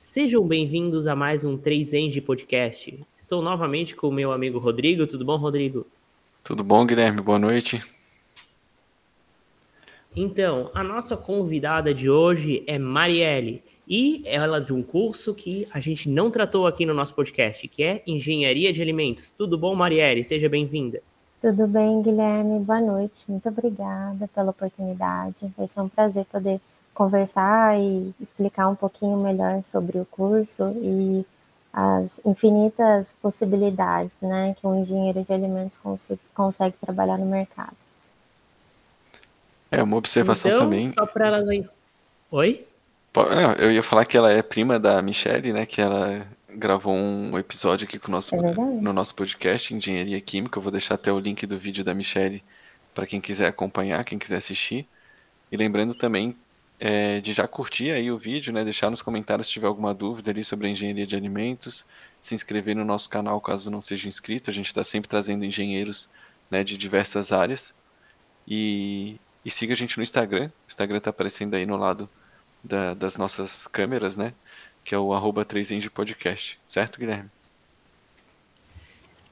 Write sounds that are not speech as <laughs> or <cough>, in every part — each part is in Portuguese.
Sejam bem-vindos a mais um 3 Eng Podcast. Estou novamente com o meu amigo Rodrigo. Tudo bom, Rodrigo? Tudo bom, Guilherme? Boa noite. Então, a nossa convidada de hoje é Marielle e ela é de um curso que a gente não tratou aqui no nosso podcast, que é Engenharia de Alimentos. Tudo bom, Marielle? Seja bem-vinda. Tudo bem, Guilherme? Boa noite. Muito obrigada pela oportunidade. Vai ser um prazer poder conversar e explicar um pouquinho melhor sobre o curso e as infinitas possibilidades né, que um engenheiro de alimentos consegue, consegue trabalhar no mercado. É uma observação então, também. Só para ela. Oi? É, eu ia falar que ela é prima da Michelle, né? Que ela gravou um episódio aqui com o nosso, É no nosso podcast Engenharia Química. Eu vou deixar até o link do vídeo da Michelle para quem quiser acompanhar, quem quiser assistir. E lembrando também é, de já curtir aí o vídeo, né? Deixar nos comentários se tiver alguma dúvida ali sobre a engenharia de alimentos, se inscrever no nosso canal caso não seja inscrito. A gente está sempre trazendo engenheiros né, de diversas áreas. E, e siga a gente no Instagram. O Instagram está aparecendo aí no lado da, das nossas câmeras, né? Que é o arroba 3 Podcast, certo, Guilherme?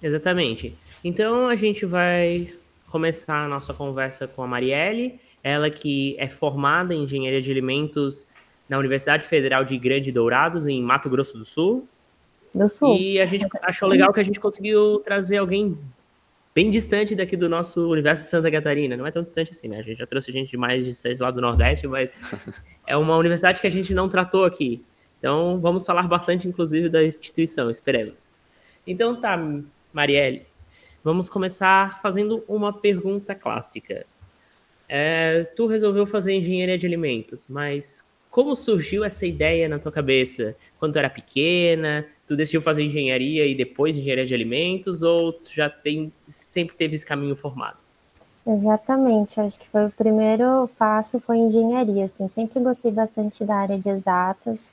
Exatamente. Então a gente vai começar a nossa conversa com a Marielle, ela que é formada em Engenharia de Alimentos na Universidade Federal de Grande Dourados, em Mato Grosso do Sul. Do Sul. E a gente achou legal que a gente conseguiu trazer alguém bem distante daqui do nosso universo de Santa Catarina. Não é tão distante assim, né? A gente já trouxe gente de mais distante lá do Nordeste, mas <laughs> é uma universidade que a gente não tratou aqui. Então, vamos falar bastante, inclusive, da instituição, esperemos. Então, tá, Marielle, vamos começar fazendo uma pergunta clássica. É, tu resolveu fazer engenharia de alimentos, mas como surgiu essa ideia na tua cabeça? Quando tu era pequena, tu decidiu fazer engenharia e depois engenharia de alimentos, ou tu já tem, sempre teve esse caminho formado? Exatamente, acho que foi o primeiro passo foi engenharia, assim, sempre gostei bastante da área de exatas,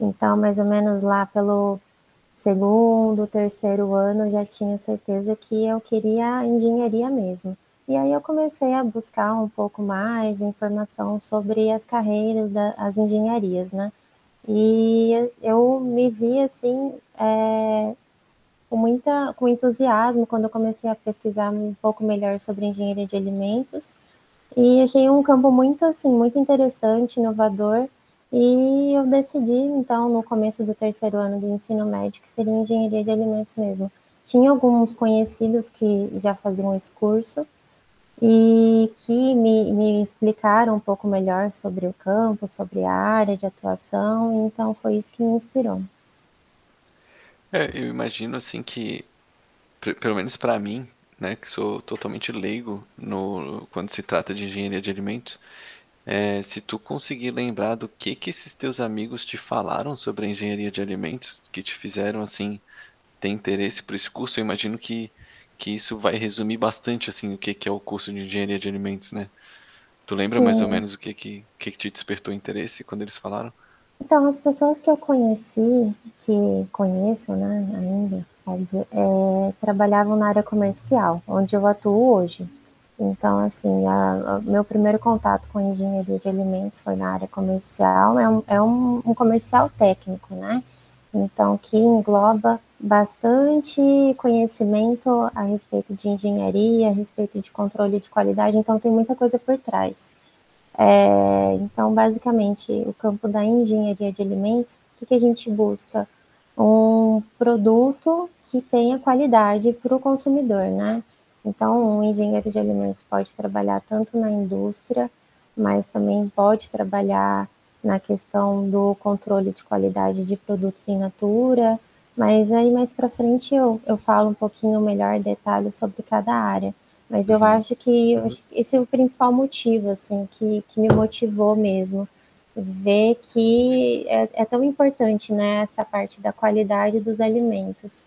então mais ou menos lá pelo segundo, terceiro ano já tinha certeza que eu queria engenharia mesmo. E aí eu comecei a buscar um pouco mais informação sobre as carreiras das engenharias, né? E eu me vi assim é, com muita com entusiasmo quando eu comecei a pesquisar um pouco melhor sobre engenharia de alimentos e achei um campo muito assim muito interessante, inovador e eu decidi então no começo do terceiro ano do ensino médio que seria engenharia de alimentos mesmo. Tinha alguns conhecidos que já faziam esse curso e que me, me explicaram um pouco melhor sobre o campo, sobre a área de atuação, então foi isso que me inspirou. É, eu imagino assim que, pelo menos para mim, né, que sou totalmente leigo no, quando se trata de engenharia de alimentos, é, se tu conseguir lembrar do que que esses teus amigos te falaram sobre a engenharia de alimentos, que te fizeram assim ter interesse por esse curso, eu imagino que que isso vai resumir bastante assim o que, que é o curso de engenharia de alimentos, né? Tu lembra Sim. mais ou menos o que que, que te despertou interesse quando eles falaram? Então, as pessoas que eu conheci, que conheço, né, ainda, óbvio, é, trabalhavam na área comercial, onde eu atuo hoje. Então, assim, a, a, meu primeiro contato com engenharia de alimentos foi na área comercial, é um, é um, um comercial técnico, né? Então, que engloba bastante conhecimento a respeito de engenharia, a respeito de controle de qualidade, então tem muita coisa por trás. É, então, basicamente, o campo da engenharia de alimentos, o que, que a gente busca? Um produto que tenha qualidade para o consumidor, né? Então, um engenheiro de alimentos pode trabalhar tanto na indústria, mas também pode trabalhar na questão do controle de qualidade de produtos in natura, mas aí mais para frente eu, eu falo um pouquinho melhor detalhes sobre cada área. Mas eu Uhum. acho que eu acho que esse é o principal motivo, assim, que, que me motivou mesmo. Ver que é, é tão importante, né, essa parte da qualidade dos alimentos,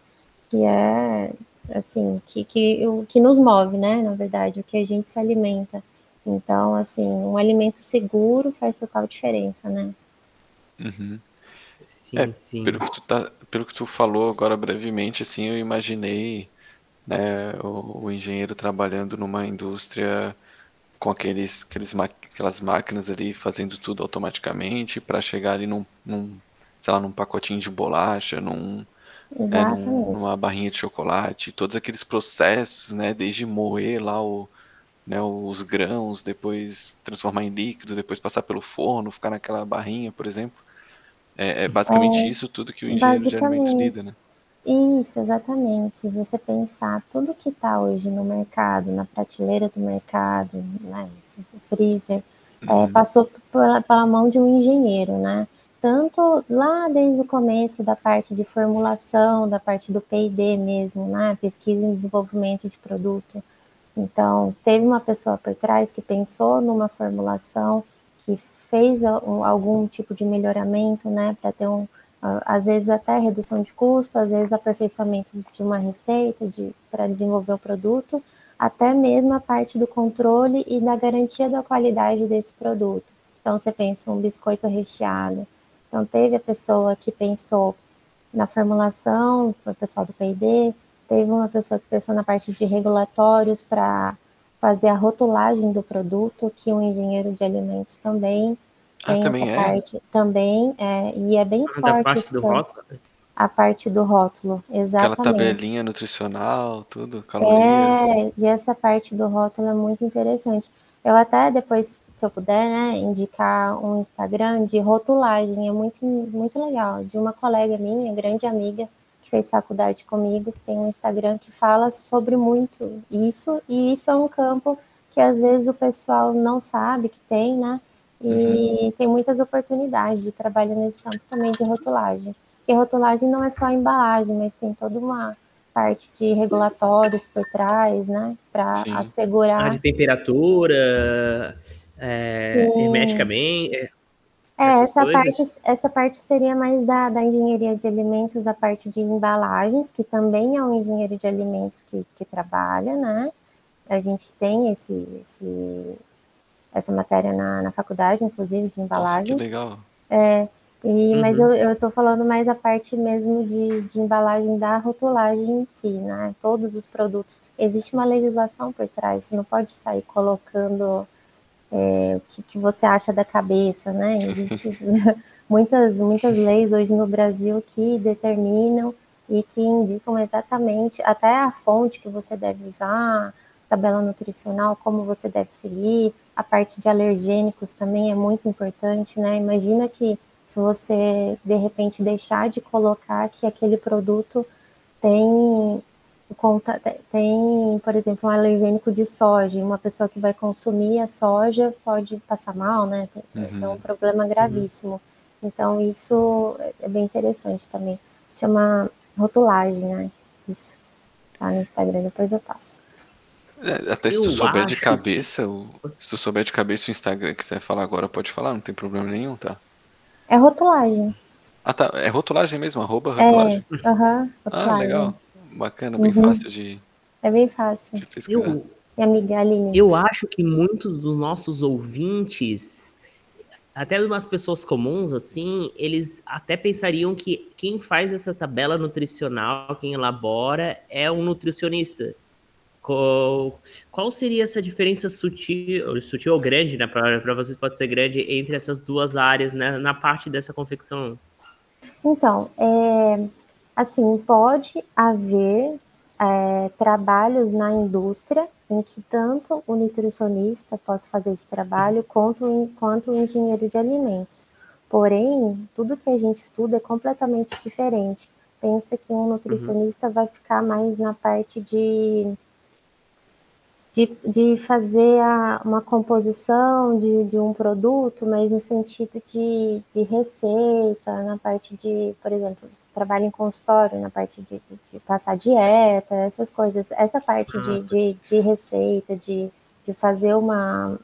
que é, assim, que, que, o que nos move, né, na verdade, o que a gente se alimenta. Então, assim, um alimento seguro faz total diferença, né? Uhum. Sim, É, sim. pelo que tu tá, pelo que tu falou agora brevemente, assim, eu imaginei, né, o, o engenheiro trabalhando numa indústria com aqueles, aqueles, aquelas máquinas ali fazendo tudo automaticamente para chegar ali num, num sei lá, num pacotinho de bolacha, num, é, num- numa barrinha de chocolate, todos aqueles processos, né, desde moer lá o, né, os grãos, depois transformar em líquido, depois passar pelo forno, ficar naquela barrinha, por exemplo. É, é basicamente isso tudo que o engenheiro de alimentos lida, né? Isso, exatamente. Se você pensar tudo que está hoje no mercado, na prateleira do mercado, né, no freezer, é, passou pela, pela mão de um engenheiro, né? Tanto lá desde o começo da parte de formulação, da parte do P&D mesmo, né? Pesquisa e desenvolvimento de produto. Então, teve uma pessoa por trás que pensou numa formulação, que fez um- algum tipo de melhoramento, né, para ter um, às vezes até redução de custo, às vezes aperfeiçoamento de uma receita, de para desenvolver o produto, até mesmo a parte do controle e da garantia da qualidade desse produto. Então, você pensa um biscoito recheado. Então, teve a pessoa que pensou na formulação, o pessoal do P&D, teve uma pessoa que pensou na parte de regulatórios para fazer a rotulagem do produto, que um engenheiro de alimentos também Ah, tem também essa é? parte, também, é, e é bem forte parte esse do campo. rótulo. né? a parte do rótulo, Aquela exatamente. tabelinha nutricional, tudo, calorias. É, e essa parte do rótulo é muito interessante. Eu até depois, se eu puder, né, indicar um Instagram de rotulagem, é muito, muito legal, de uma colega minha, grande amiga, fez faculdade comigo, que tem um Instagram que fala sobre muito isso, e isso é um campo que às vezes o pessoal não sabe que tem, né, e tem muitas oportunidades de trabalho nesse campo também de rotulagem. Porque rotulagem não é só a embalagem, mas tem toda uma parte de regulatórios por trás, né? Para Sim. Ah, assegurar. de temperatura, é, hermeticamente. É, É, essa coisas. parte, essa parte seria mais da, da engenharia de alimentos, da parte de embalagens, que também é um engenheiro de alimentos que, que trabalha, né? A gente tem esse, esse, essa matéria na, na faculdade, inclusive, de Nossa, que embalagens. legal. E, Mas Uhum. eu, eu tô falando mais a parte mesmo de, de embalagem da rotulagem em si, né? Todos os produtos. Existe uma legislação por trás, você não pode sair colocando é, o que, que você acha da cabeça, né? Existe <laughs> muitas, muitas leis hoje no Brasil que determinam e que indicam exatamente até a fonte que você deve usar, tabela nutricional, como você deve seguir, a parte de alergênicos também é muito importante, né? Imagina que se você de repente deixar de colocar que aquele produto tem conta- tem, por exemplo, um alergênico de soja, uma pessoa que vai consumir a soja pode passar mal, né? Tem, tem um problema gravíssimo. Então isso é bem interessante também. Chama rotulagem, né? Isso. Tá no Instagram, depois eu passo. É, Até se Eu tu souber de cabeça, o, se tu souber de cabeça o Instagram que você vai falar agora, pode falar, não tem problema nenhum, tá? É rotulagem. Ah, tá. É rotulagem mesmo, arroba rotulagem. É, aham, Ah, rotulagem. legal. Bacana, bem Uhum. fácil de, É bem fácil. de. Eu, E amiga Aline? eu acho que muitos dos nossos ouvintes, até umas pessoas comuns, assim, eles até pensariam que quem faz essa tabela nutricional, quem elabora, é um nutricionista. Qual, qual seria essa diferença sutil, sutil ou grande, né? Para vocês pode ser grande, entre essas duas áreas, né, na parte dessa confecção? Então, é, assim, pode haver é, trabalhos na indústria em que tanto o nutricionista possa fazer esse trabalho quanto, quanto o engenheiro de alimentos. Porém, tudo que a gente estuda é completamente diferente. Pensa que um nutricionista vai ficar mais na parte de de, de fazer a, uma composição de, de um produto, mas no sentido de, de receita, na parte de, por exemplo, trabalho em consultório, na parte de, de- de passar dieta, essas coisas. Essa parte de, de, de receita, de, de fazer uma.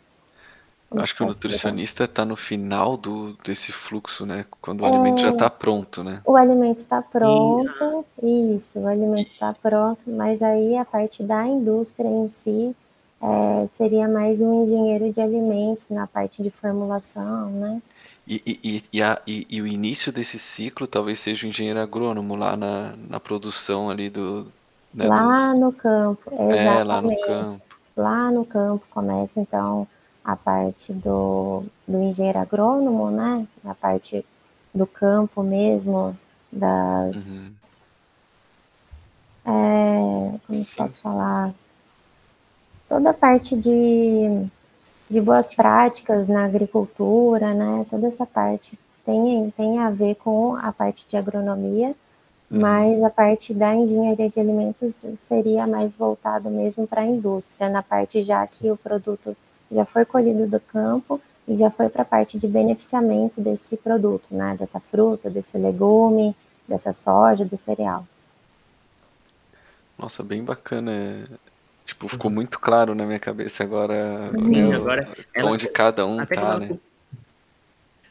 Eu acho que o nutricionista tá no final do, desse fluxo, né? Quando o alimento já tá pronto, né? O alimento está pronto, isso, o alimento está pronto, mas aí a parte da indústria em si é, seria mais um engenheiro de alimentos na parte de formulação, né? E, e, e, e, a- e- e o início desse ciclo talvez seja o engenheiro agrônomo lá na, na produção ali do. Né, lá dos- no campo, É, lá no exatamente. campo. Lá no campo começa então a parte do, do engenheiro agrônomo, né? A parte do campo mesmo, das. Uhum. É, como Sim. posso falar? Toda a parte de, de boas práticas na agricultura, né? Toda essa parte tem, tem a ver com a parte de agronomia, uhum. mas a parte da engenharia de alimentos seria mais voltada mesmo para a indústria, na parte já que o produto já foi colhido do campo e já foi para a parte de beneficiamento desse produto, né? Dessa fruta, desse legume, dessa soja, do cereal. Nossa, bem bacana. Tipo, ficou muito claro na minha cabeça agora, Sim, né, agora onde cada um tá, né?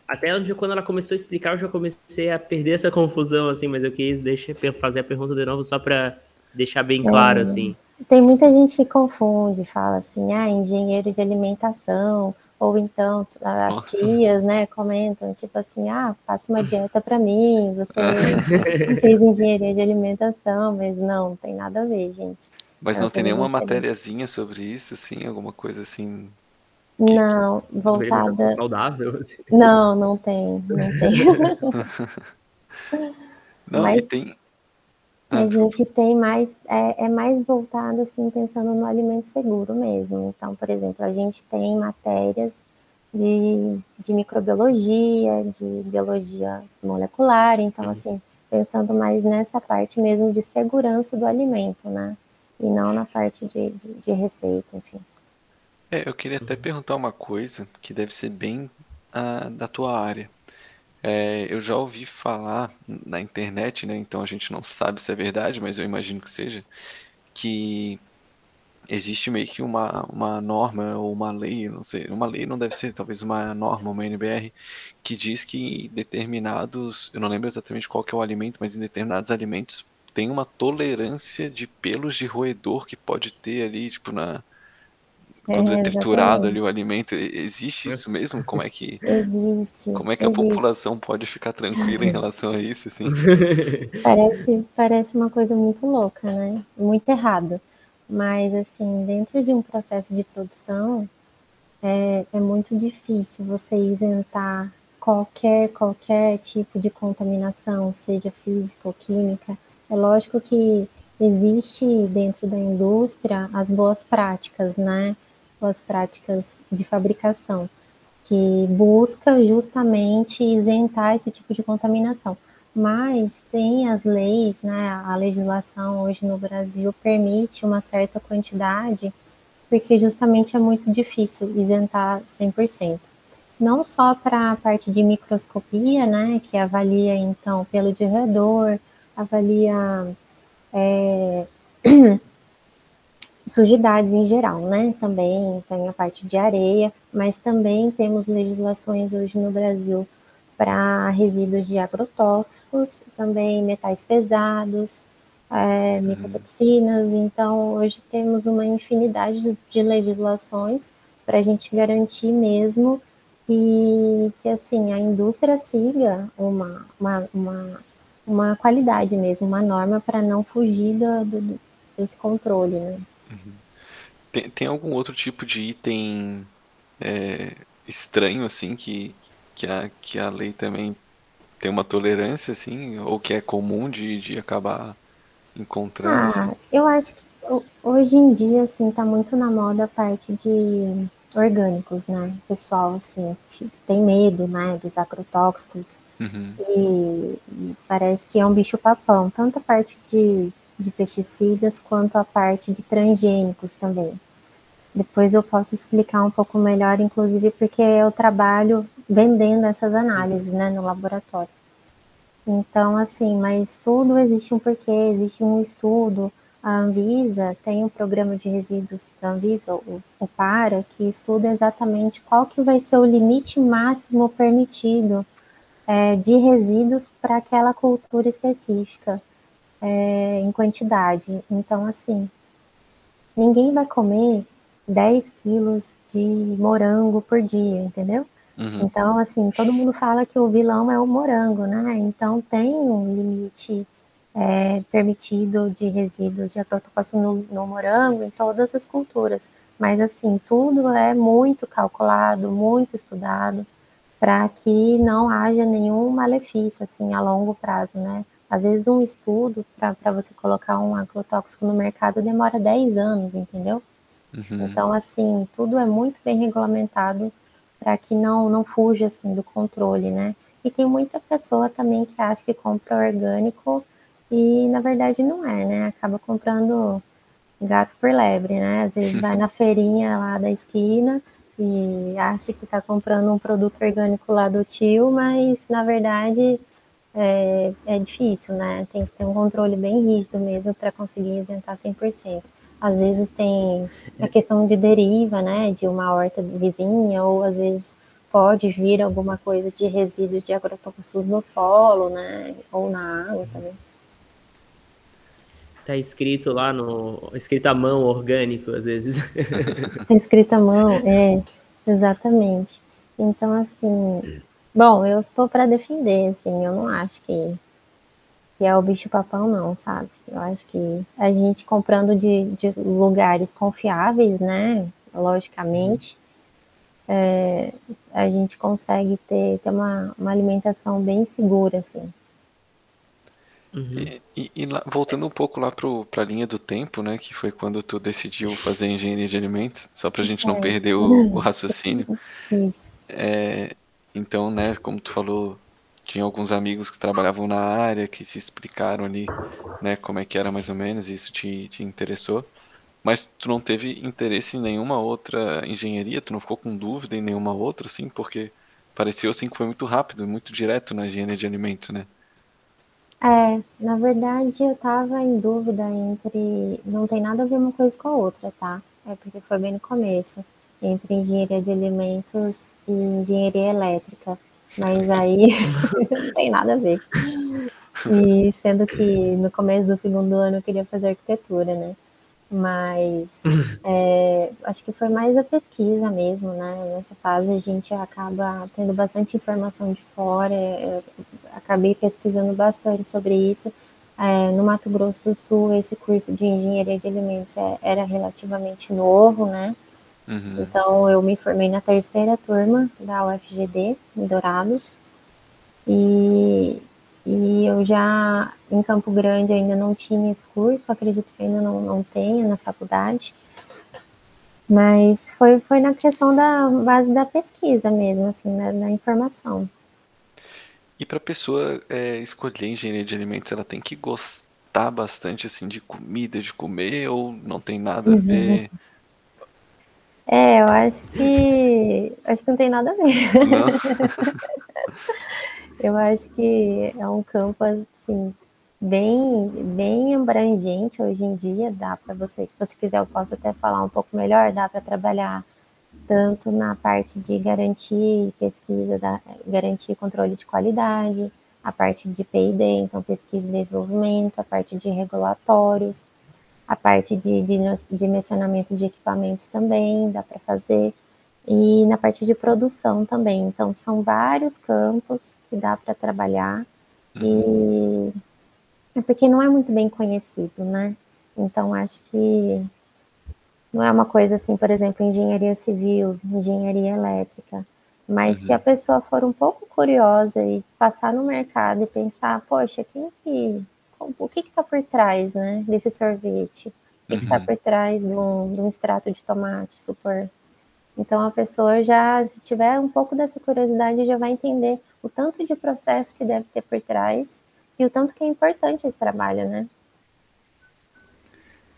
Até onde, quando ela começou a explicar, eu já comecei a perder essa confusão, assim, mas eu quis deixar, fazer a pergunta de novo só para deixar bem claro, é, assim. Tem muita gente que confunde, fala assim, ah, engenheiro de alimentação, ou então as tias, né, comentam, tipo assim, ah, faça uma dieta para mim, <laughs> você fez engenharia de alimentação, mas não, não tem nada a ver, gente. Mas não tem nenhuma matériazinha sobre isso, assim, alguma coisa assim não, voltada. Saudável. Assim. Não, não tem, não tem. <laughs> não, Mas tem. Ah, a gente tem mais, é, é mais voltado assim, pensando no alimento seguro mesmo. Então, por exemplo, a gente tem matérias de, de microbiologia, de biologia molecular, então, uhum. assim, pensando mais nessa parte mesmo de segurança do alimento, né? E não na parte de, de, de receita, enfim. É, eu queria até perguntar uma coisa que deve ser bem ah, da tua área. É, eu já ouvi falar na internet, né? Então a gente não sabe se é verdade, mas eu imagino que seja, que existe meio que uma, uma norma ou uma lei, não sei, uma lei não deve ser, talvez uma norma, uma NBR, que diz que determinados, eu não lembro exatamente qual que é o alimento, mas em determinados alimentos tem uma tolerância de pelos de roedor que pode ter ali, tipo, na, quando é, é triturado ali o alimento, existe isso mesmo? Como é que <laughs> existe? Como é que existe. a população pode ficar tranquila em relação a isso, assim? <laughs> Parece, parece uma coisa muito louca, né? Muito errado. Mas assim, dentro de um processo de produção, é, é muito difícil você isentar qualquer qualquer tipo de contaminação, seja física ou química. É lógico que existe dentro da indústria as boas práticas, né? As práticas de fabricação, que busca justamente isentar esse tipo de contaminação. Mas tem as leis, né, a legislação hoje no Brasil permite uma certa quantidade, porque justamente é muito difícil isentar 100%. Não só para a parte de microscopia, né, que avalia então pelo de redor, avalia é, <clears throat> sujidades em geral, né? Também tem a parte de areia, mas também temos legislações hoje no Brasil para resíduos de agrotóxicos, também metais pesados, é, uhum. micotoxinas. Então, hoje temos uma infinidade de, de legislações para a gente garantir mesmo que, que assim a indústria siga uma, uma, uma, uma qualidade mesmo, uma norma para não fugir do, do, desse controle, né? Uhum. Tem, tem algum outro tipo de item é, estranho, assim, que, que, a, que a lei também tem uma tolerância, assim, ou que é comum de, de acabar encontrando? Ah, assim? eu acho que hoje em dia, assim, tá muito na moda a parte de orgânicos, né? O pessoal, assim, tem medo, né, dos agrotóxicos. Uhum. E, e parece que é um bicho papão. Tanto a parte de de pesticidas quanto a parte de transgênicos também. Depois eu posso explicar um pouco melhor, inclusive porque eu trabalho vendendo essas análises né, no laboratório. Então, assim, mas tudo existe um porquê, existe um estudo. A Anvisa tem um programa de resíduos da Anvisa, o, o PARA, que estuda exatamente qual que vai ser o limite máximo permitido é, de resíduos para aquela cultura específica é, em quantidade. Então, assim, ninguém vai comer 10 quilos de morango por dia, entendeu? Uhum. Então, assim, todo mundo fala que o vilão é o morango, né? Então, tem um limite é, permitido de resíduos de agrotóxico no, no morango em todas as culturas. Mas, assim, tudo é muito calculado, muito estudado. para que não haja nenhum malefício assim a longo prazo, né? Às vezes um estudo para você colocar um agrotóxico no mercado demora 10 anos, entendeu? Uhum. Então, assim, tudo é muito bem regulamentado para que não, não fuja assim do controle, né? E tem muita pessoa também que acha que compra orgânico e na verdade não é, né? Acaba comprando gato por lebre, né? Às vezes vai <laughs> na feirinha lá da esquina e acha que está comprando um produto orgânico lá do tio, mas na verdade é, é difícil, né? Tem que ter um controle bem rígido mesmo para conseguir isentar 100%. Às vezes tem a questão de deriva, né? De uma horta vizinha, ou às vezes pode vir alguma coisa de resíduo de agrotóxicos no solo, né? Ou na água também. Tá escrito lá no. escrito à mão orgânico, às vezes. <laughs> tá escrito à mão, <laughs> é, exatamente. Então, assim. Bom, eu estou para defender, assim, eu não acho que, que é o bicho papão, não, sabe? Eu acho que a gente comprando de, de lugares confiáveis, né? Logicamente, é, a gente consegue ter, ter uma, uma alimentação bem segura, assim. Uhum. E, e, e lá, voltando um pouco lá para a linha do tempo, né, que foi quando tu decidiu fazer engenharia de alimentos, só para a gente não é. perder o, o, raciocínio. <laughs> Isso. É, então, né, como tu falou, tinha alguns amigos que trabalhavam na área, que te explicaram ali, né, como é que era mais ou menos, e isso te, te interessou. Mas tu não teve interesse em nenhuma outra engenharia? Tu não ficou com dúvida em nenhuma outra, assim? Porque pareceu assim que foi muito rápido, muito direto na engenharia de alimentos, né? É, na verdade eu tava em dúvida entre. Não tem nada a ver uma coisa com a outra, tá? É porque foi bem no começo. Entre engenharia de alimentos e engenharia elétrica. Mas aí <laughs> não tem nada a ver. E sendo que no começo do segundo ano eu queria fazer arquitetura, né? Mas é, acho que foi mais a pesquisa mesmo, né? Nessa fase a gente acaba tendo bastante informação de fora. Eu acabei pesquisando bastante sobre isso. É, no Mato Grosso do Sul, esse curso de engenharia de alimentos é, era relativamente novo, né? Uhum. Então eu me formei na terceira turma da UFGD, em Dourados. E, e eu já, em Campo Grande, ainda não tinha esse curso, acredito que ainda não, não tenha na faculdade. Mas foi, foi na questão da base da pesquisa mesmo, assim, da, da informação. E para a pessoa é, escolher engenharia de alimentos, ela tem que gostar bastante assim de comida, de comer, ou não tem nada a uhum. É, eu acho que acho que não tem nada a ver. <laughs> Eu acho que é um campo assim bem bem abrangente hoje em dia, dá para você, se você quiser eu posso até falar um pouco melhor, dá para trabalhar tanto na parte de garantir pesquisa, da, garantir controle de qualidade, a parte de P&D, então pesquisa e desenvolvimento, a parte de regulatórios, a parte de, de dimensionamento de equipamentos também dá para fazer e na parte de produção também. Então, são vários campos que dá para trabalhar uhum. e é porque não é muito bem conhecido, né? Então, acho que não é uma coisa assim, por exemplo, engenharia civil, engenharia elétrica. Mas uhum. se a pessoa for um pouco curiosa e passar no mercado e pensar, poxa, quem que. O que está por trás, né, desse sorvete? O que uhum. está por trás de um, de um extrato de tomate, super então a pessoa já, se tiver um pouco dessa curiosidade, já vai entender o tanto de processo que deve ter por trás e o tanto que é importante esse trabalho, né?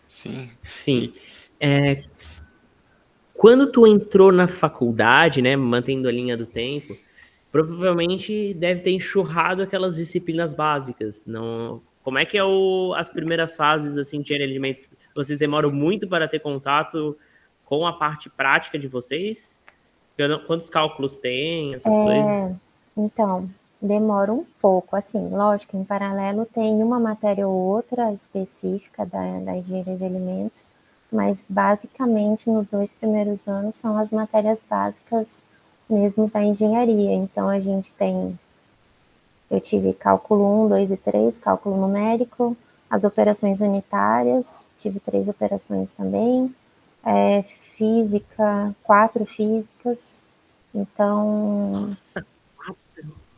Sim. Sim. É, quando tu entrou na faculdade, né, mantendo a linha do tempo, provavelmente deve ter enxurrado aquelas disciplinas básicas. Não, como é que é o, as primeiras fases assim de alimentos? Vocês demoram muito para ter contato com a parte prática de vocês? Quantos cálculos tem, essas é, coisas? Então, demora um pouco. Assim, lógico, em paralelo tem uma matéria ou outra específica da, da engenharia de alimentos, mas basicamente nos dois primeiros anos são as matérias básicas mesmo da engenharia. Então, a gente tem. Eu tive cálculo 1, 2 e 3, cálculo numérico, as operações unitárias, tive três operações também, é, física, quatro físicas. Então,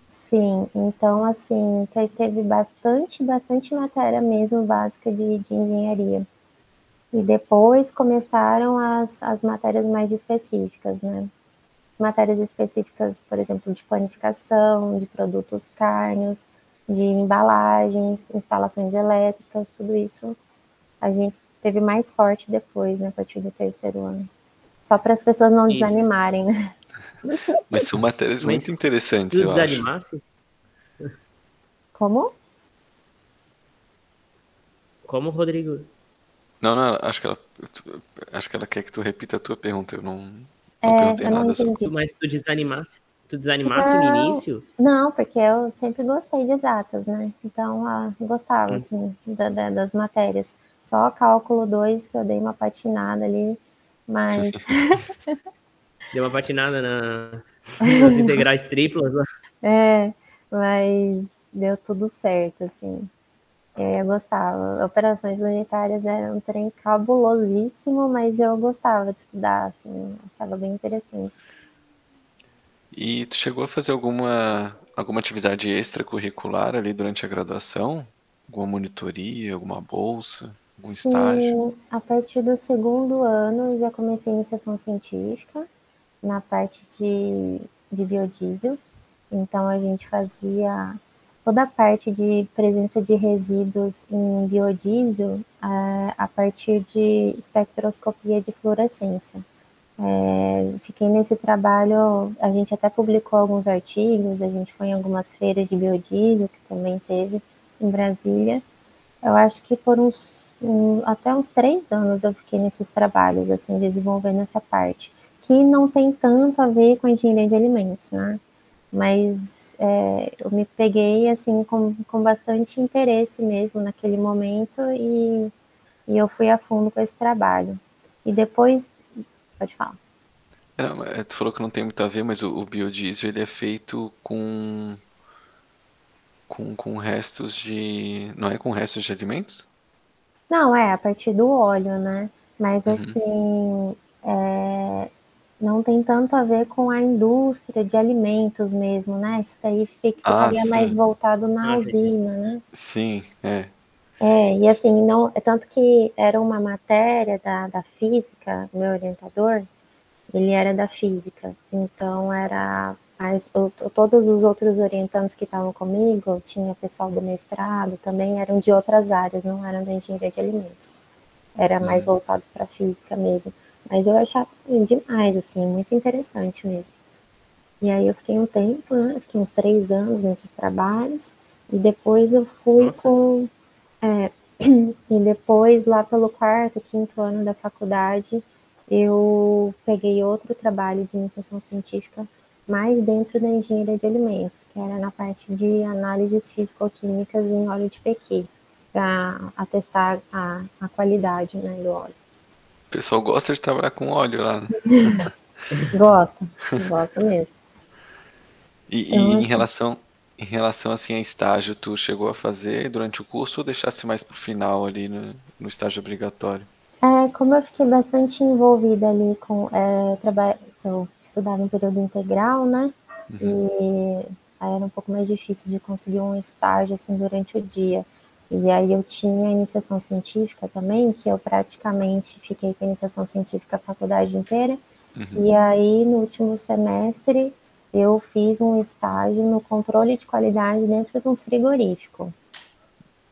Sim, então assim, teve bastante, bastante matéria mesmo básica de, de engenharia. E depois começaram as, as matérias mais específicas, né? Matérias específicas, por exemplo, de planificação, de produtos cárneos, de embalagens, instalações elétricas, tudo isso a gente teve mais forte depois, né, a partir do terceiro ano. Só para as pessoas não isso. desanimarem, né? <laughs> Mas são matérias Mas muito interessantes, eu desanimasse? acho. Como? Como, Rodrigo? Não, não, acho que ela, acho que ela quer que tu repita a tua pergunta. Eu não é, eu não. Entendi. Mas tu desanimasse, tu desanimasse não, no início? Não, porque eu sempre gostei de exatas, né? Então, ah, gostava, hum. assim, da, da, das matérias. Só cálculo 2 que eu dei uma patinada ali, mas... <laughs> Deu uma patinada na, nas integrais triplas. Né? É, mas deu tudo certo, assim. É, eu gostava. Operações unitárias era um trem cabulosíssimo, mas eu gostava de estudar, assim, achava bem interessante. E tu chegou a fazer alguma, alguma atividade extracurricular ali durante a graduação? Alguma monitoria, alguma bolsa, algum Sim, estágio? A partir do segundo ano já comecei iniciação científica na parte de, de biodiesel. Então, a gente fazia toda a parte de presença de resíduos em biodiesel é, a partir de espectroscopia de fluorescência. É, fiquei nesse trabalho, a gente até publicou alguns artigos, a gente foi em algumas feiras de biodiesel, que também teve em Brasília. Eu acho que por uns, um, até uns três anos eu fiquei nesses trabalhos, assim, desenvolvendo essa parte que não tem tanto a ver com a engenharia de alimentos, né? Mas é, eu me peguei assim com, com bastante interesse mesmo naquele momento e, e eu fui a fundo com esse trabalho. E depois, pode falar. Não, é, tu falou que não tem muito a ver, mas o, o biodiesel ele é feito com, com com restos de, não é com restos de alimentos? Não, é a partir do óleo, né? Mas uhum. assim, é, não tem tanto a ver com a indústria de alimentos mesmo, né? Isso daí ficaria ah, mais voltado na ah, usina, né? Sim, é. É, e assim, não, é tanto que era uma matéria da, da física, meu orientador, ele era da física, então era as, o, todos os outros orientandos que estavam comigo, tinha pessoal do mestrado também, eram de outras áreas, não eram da engenharia de alimentos. Era mais uhum. voltado para física mesmo. Mas eu achava demais, assim, muito interessante mesmo. E aí eu fiquei um tempo, né? Fiquei uns três anos nesses trabalhos. E depois eu fui Nossa. com. É, <clears throat> e depois, lá pelo quarto, quinto ano da faculdade, eu peguei outro trabalho de iniciação científica mais dentro da engenharia de alimentos, que era na parte de análises físico-químicas em óleo de pequi, para atestar a, a qualidade né, do óleo. O pessoal gosta de trabalhar com óleo lá. Né? <laughs> gosta, gosta mesmo. E, então, e, em assim relação em relação assim a estágio, tu chegou a fazer durante o curso ou deixasse mais para o final ali no, no, estágio obrigatório? É, como eu fiquei bastante envolvida ali com é, trabalho, eu estudava em período integral, né? Uhum. E aí era um pouco mais difícil de conseguir um estágio assim durante o dia. E aí eu tinha iniciação científica também, que eu praticamente fiquei com iniciação científica a faculdade inteira. Uhum. E aí no último semestre eu fiz um estágio no controle de qualidade dentro de um frigorífico.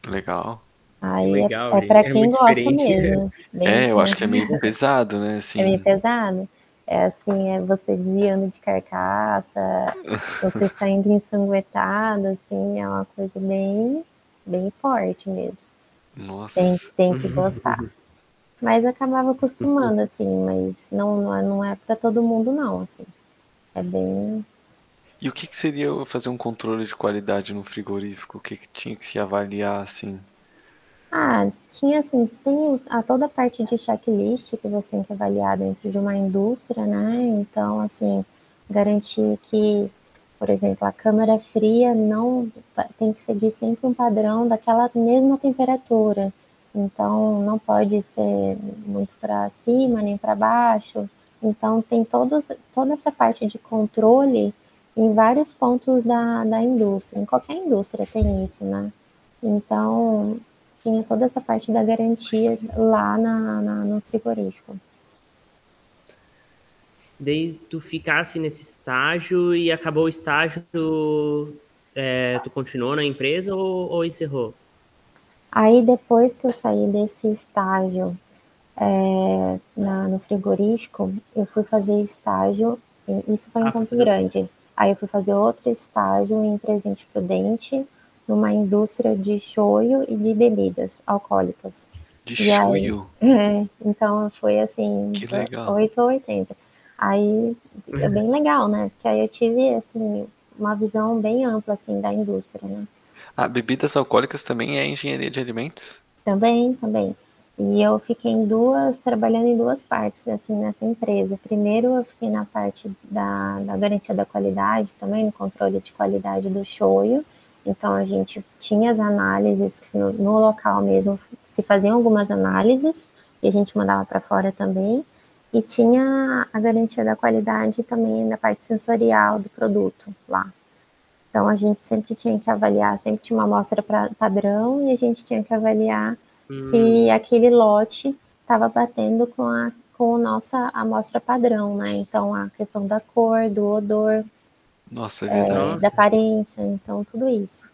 Legal. Aí é Legal, é, é para quem é gosta mesmo. Bem é, eu acho que é meio pesado, né? Assim... É meio pesado. É assim, é você desviando de carcaça, <laughs> você saindo ensanguentado, assim, é uma coisa bem bem forte mesmo. Nossa. Tem, tem que gostar. <laughs> Mas acabava acostumando, assim, mas não, não é, não é para todo mundo, não, assim. É bem. E o que, que seria fazer um controle de qualidade no frigorífico? O que, que tinha que se avaliar, assim? Ah, tinha assim, tem a toda a parte de checklist que você tem que avaliar dentro de uma indústria, né? Então, assim, garantir que por exemplo, a câmara fria não tem que seguir sempre um padrão daquela mesma temperatura. Então, não pode ser muito para cima nem para baixo. Então, tem todos, toda essa parte de controle em vários pontos da, da indústria. Em qualquer indústria tem isso, né? Então, tinha toda essa parte da garantia lá na, na no frigorífico. Daí tu ficasse nesse estágio e acabou o estágio, tu, é, tu continuou na empresa ou, ou, encerrou? Aí depois que eu saí desse estágio é, na, no frigorífico, eu fui fazer estágio, isso foi em ah, Campo Grande. Aí eu fui fazer outro estágio em Presidente Prudente, numa indústria de shoyu e de bebidas alcoólicas. De shoyu? <laughs> É, então foi assim, que legal. 8 ou 80. Aí é bem legal, né? Porque aí eu tive assim uma visão bem ampla assim da indústria, né? Ah, bebidas alcoólicas também é engenharia de alimentos? Também, também. E eu fiquei em duas, trabalhando em duas partes, assim, nessa empresa. Primeiro, eu fiquei na parte da, da garantia da qualidade, também no controle de qualidade do shoyu, então a gente tinha as análises no, no local mesmo, se faziam algumas análises e a gente mandava para fora também. E tinha a garantia da qualidade também da parte sensorial do produto lá. Então a gente sempre tinha que avaliar, sempre tinha uma amostra pra, padrão e a gente tinha que avaliar hum. se aquele lote estava batendo com a com a nossa amostra padrão, né? Então a questão da cor, do odor, nossa, é é, da aparência, então tudo isso.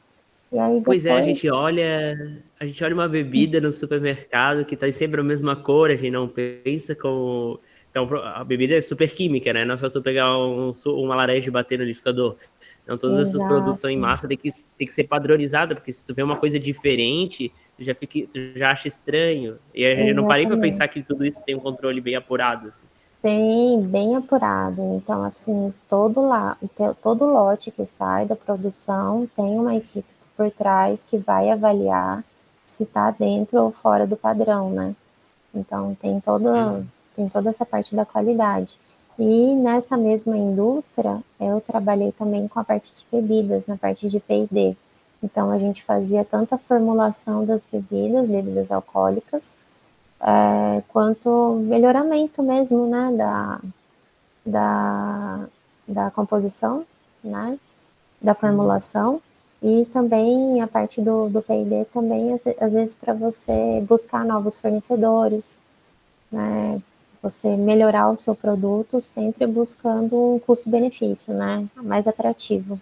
Depois... Pois é, a gente olha, a gente olha uma bebida no supermercado que tá sempre a mesma cor, a gente não pensa como então, a bebida é super química, né? Não é só tu pegar um, uma laranja e bater no liquidificador. Então, todas Exato. essas produções em massa tem que, tem que ser padronizada, porque se tu vê uma coisa diferente, tu já, fica, tu já acha estranho. E a gente não parei para pensar que tudo isso tem um controle bem apurado. Assim. Tem, bem apurado. Então, assim, todo, lá, todo lote que sai da produção tem uma equipe por trás que vai avaliar se está dentro ou fora do padrão, né? Então, tem, todo, uhum. tem toda essa parte da qualidade. E nessa mesma indústria, eu trabalhei também com a parte de bebidas, na parte de P&D. Então, a gente fazia tanto a formulação das bebidas, bebidas alcoólicas, é, quanto melhoramento mesmo, né, da, da, da composição, né, da formulação, e também a parte do, do P&D também, às, às vezes, para você buscar novos fornecedores, né, você melhorar o seu produto sempre buscando um custo-benefício, né, mais atrativo.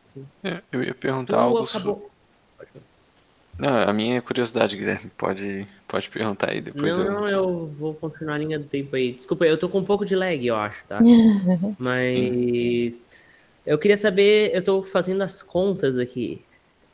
Sim. É, eu ia perguntar tu algo acabou... Não, a minha curiosidade, Guilherme, pode, pode perguntar aí depois. Não, eu... não, eu vou continuar a linha do tempo aí. Desculpa, eu tô com um pouco de lag, eu acho, tá? <laughs> Mas eu queria saber, eu tô fazendo as contas aqui.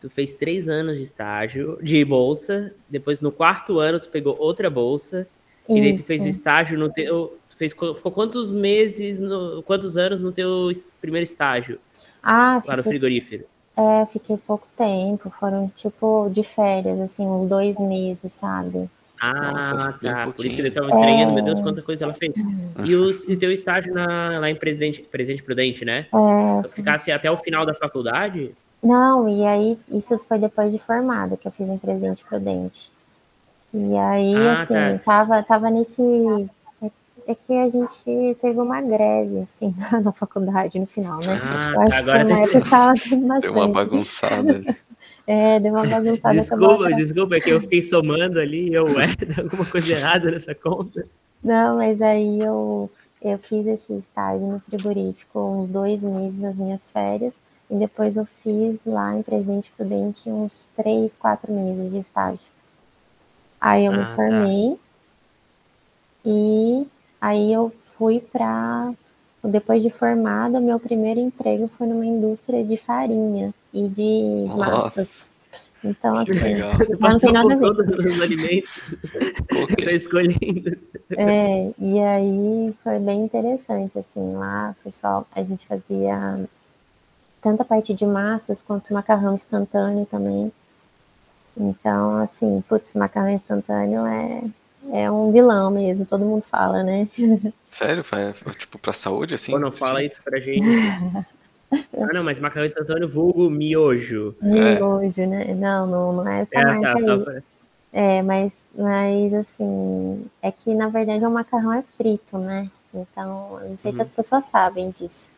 Tu fez três anos de estágio, de bolsa, depois no quarto ano tu pegou outra bolsa, Isso. e daí tu fez o estágio no teu. Tu fez, ficou quantos meses, no, quantos anos no teu primeiro estágio? Ah, lá no frigorífero. É, fiquei pouco tempo, foram tipo de férias, assim, uns dois meses, sabe? Ah, Nossa, tá. Por isso que ele estava estranhando, é... meu Deus, quanta coisa ela fez. E o, e teu estágio na, lá em Presidente, Presidente Prudente, né? É, tu ficasse até o final da faculdade? Não, e aí isso foi depois de formada que eu fiz em Presidente Prudente. E aí, ah, assim, tá. tava, tava nesse é que a gente teve uma greve, assim, na, <laughs> na faculdade no final, né? Ah, eu acho agora que foi uma época bastante. Deu uma bagunçada. <laughs> é, deu uma bagunçada. Desculpa, desculpa, é que eu fiquei somando ali, eu, é, <laughs> alguma coisa errada nessa conta. Não, mas aí eu, eu fiz esse estágio no frigorífico uns dois meses das minhas férias, e depois eu fiz lá em Presidente Prudente uns três, quatro meses de estágio. Aí eu ah, me tá. formei tá. e Aí eu fui para. Depois de formada, meu primeiro emprego foi numa indústria de farinha e de Nossa. massas. Então, assim, não tem nada a ver. Todos os alimentos que tá escolhendo. É, e aí foi bem interessante, assim, lá, pessoal, a gente fazia tanto a parte de massas quanto macarrão instantâneo também. Então, assim, putz, macarrão instantâneo é é um vilão mesmo, todo mundo fala, né? Sério? Tipo, pra saúde, assim? Pô, não fala isso pra gente. <laughs> ah, não, mas macarrão instantâneo vulgo miojo. Miojo, é. né? Não, não, não é essa é, marca tá, só pra... É, mas, mas assim, é que na verdade o macarrão é frito, né? Então, não sei uhum. se as pessoas sabem disso.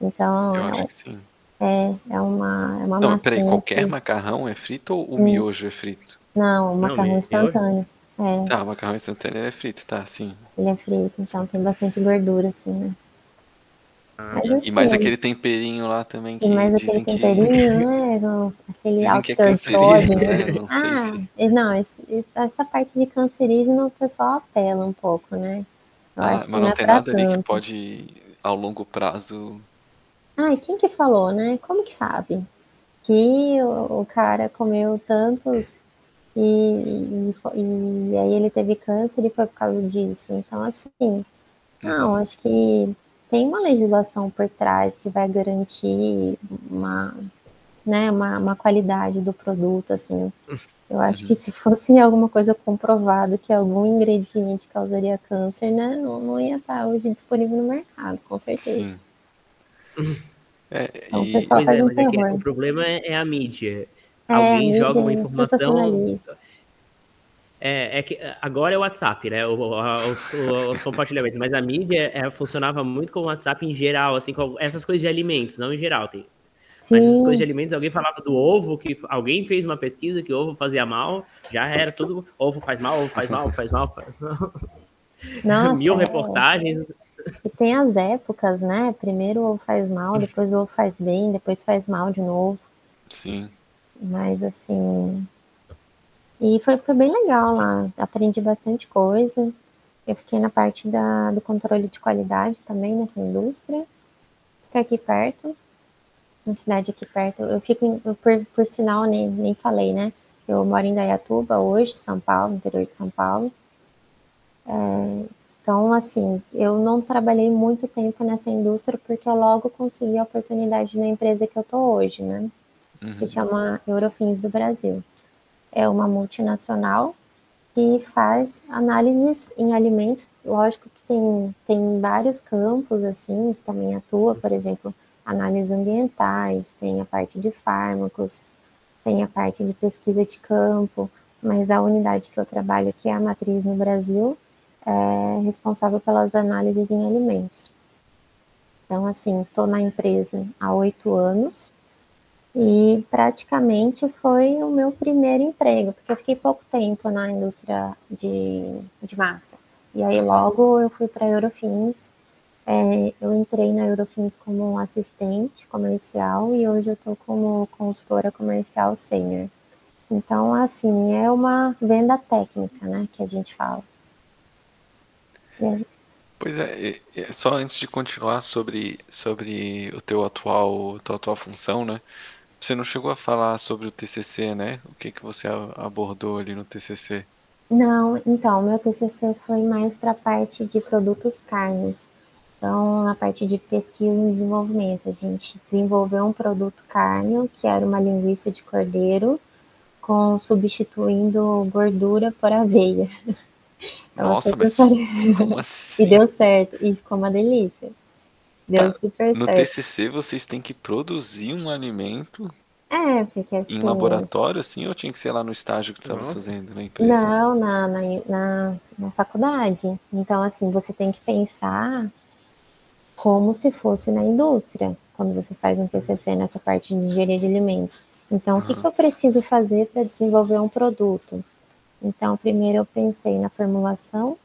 Então, eu acho que sim. É, é uma, é uma Não, peraí, qualquer macarrão é frito ou o hum. miojo é frito? Não, o macarrão Não, instantâneo. É. Tá, o macarrão instantâneo é frito, tá, sim. Ele é frito, então tem bastante gordura, assim, né? Ah, Mas, assim, e mais aquele temperinho lá também. Que e mais aquele temperinho, <laughs> que... né? Aquele alto é sódio. Né? Não ah, se... não, esse, essa parte de cancerígeno o pessoal apela um pouco, né? Eu ah, mas não, não é tem nada tanto. ali que pode, ao longo prazo, Ai, quem que falou, né? Como que sabe? Que o, o cara comeu tantos e, e, e, aí ele teve câncer e foi por causa disso. Então, assim, não, acho que tem uma legislação por trás que vai garantir uma, né, uma, uma qualidade do produto, assim. Eu acho que uhum. se fosse alguma coisa comprovado que algum ingrediente causaria câncer, né, não, não ia estar hoje disponível no mercado, com certeza. <laughs> É, então, e... o pessoal faz é, um terror. É que, o problema é, é a mídia. É, Alguém mídia joga uma informação. É, é que agora é o WhatsApp, né? Os, os compartilhamentos, mas a mídia é, funcionava muito com o WhatsApp em geral, assim, com essas coisas de alimentos, não em geral. Tem, mas essas coisas de alimentos, alguém falava do ovo, que alguém fez uma pesquisa que ovo fazia mal, já era tudo. Ovo faz mal, ovo faz mal, faz mal, faz mal. Nossa, <laughs> Mil reportagens. E tem as épocas, né? Primeiro o ovo faz mal, depois o ovo faz bem, depois faz mal de novo. Sim. Mas assim. E foi, foi bem legal lá. Aprendi bastante coisa. Eu fiquei na parte da, do controle de qualidade também nessa indústria. Fiquei aqui perto, na cidade aqui perto. Eu fico, por, por sinal, nem, nem falei, né? Eu moro em Dayatuba hoje, São Paulo, interior de São Paulo. É, então, assim, eu não trabalhei muito tempo nessa indústria porque eu logo consegui a oportunidade na empresa que eu tô hoje, né? Uhum. Que chama Eurofins do Brasil. É uma multinacional que faz análises em alimentos. Lógico que tem, tem vários campos, assim, que também atua, por exemplo, análises ambientais, tem a parte de fármacos, tem a parte de pesquisa de campo, mas a unidade que eu trabalho, que é a matriz no Brasil, é responsável pelas análises em alimentos. Então, assim, estou na empresa há oito anos e praticamente foi o meu primeiro emprego, porque eu fiquei pouco tempo na indústria de, de massa. E aí logo eu fui para a Eurofins. É, eu entrei na Eurofins como assistente comercial e hoje eu estou como consultora comercial sênior. Então, assim, é uma venda técnica, né, que a gente fala. Pois é, é, só antes de continuar sobre, sobre o teu atual, tua atual função, né? Você não chegou a falar sobre o TCC, né? O que que você abordou ali no TCC? Não, então, meu TCC foi mais para a parte de produtos carnes. Então, na parte de pesquisa e desenvolvimento, a gente desenvolveu um produto carne, que era uma linguiça de cordeiro, com substituindo gordura por aveia. <laughs> Nossa, mas como assim? <laughs> E deu certo, e ficou uma delícia. Deu tá. super no certo. No TCC vocês têm que produzir um alimento é, porque assim... Em laboratório, assim, ou tinha que ser lá no estágio que estava fazendo na empresa? Não, na, na, na, na, faculdade. Então, assim, você tem que pensar como se fosse na indústria, quando você faz um TCC nessa parte de engenharia de alimentos. Então, uhum. o que, que eu preciso fazer para desenvolver um produto? Então, primeiro eu pensei na formulação,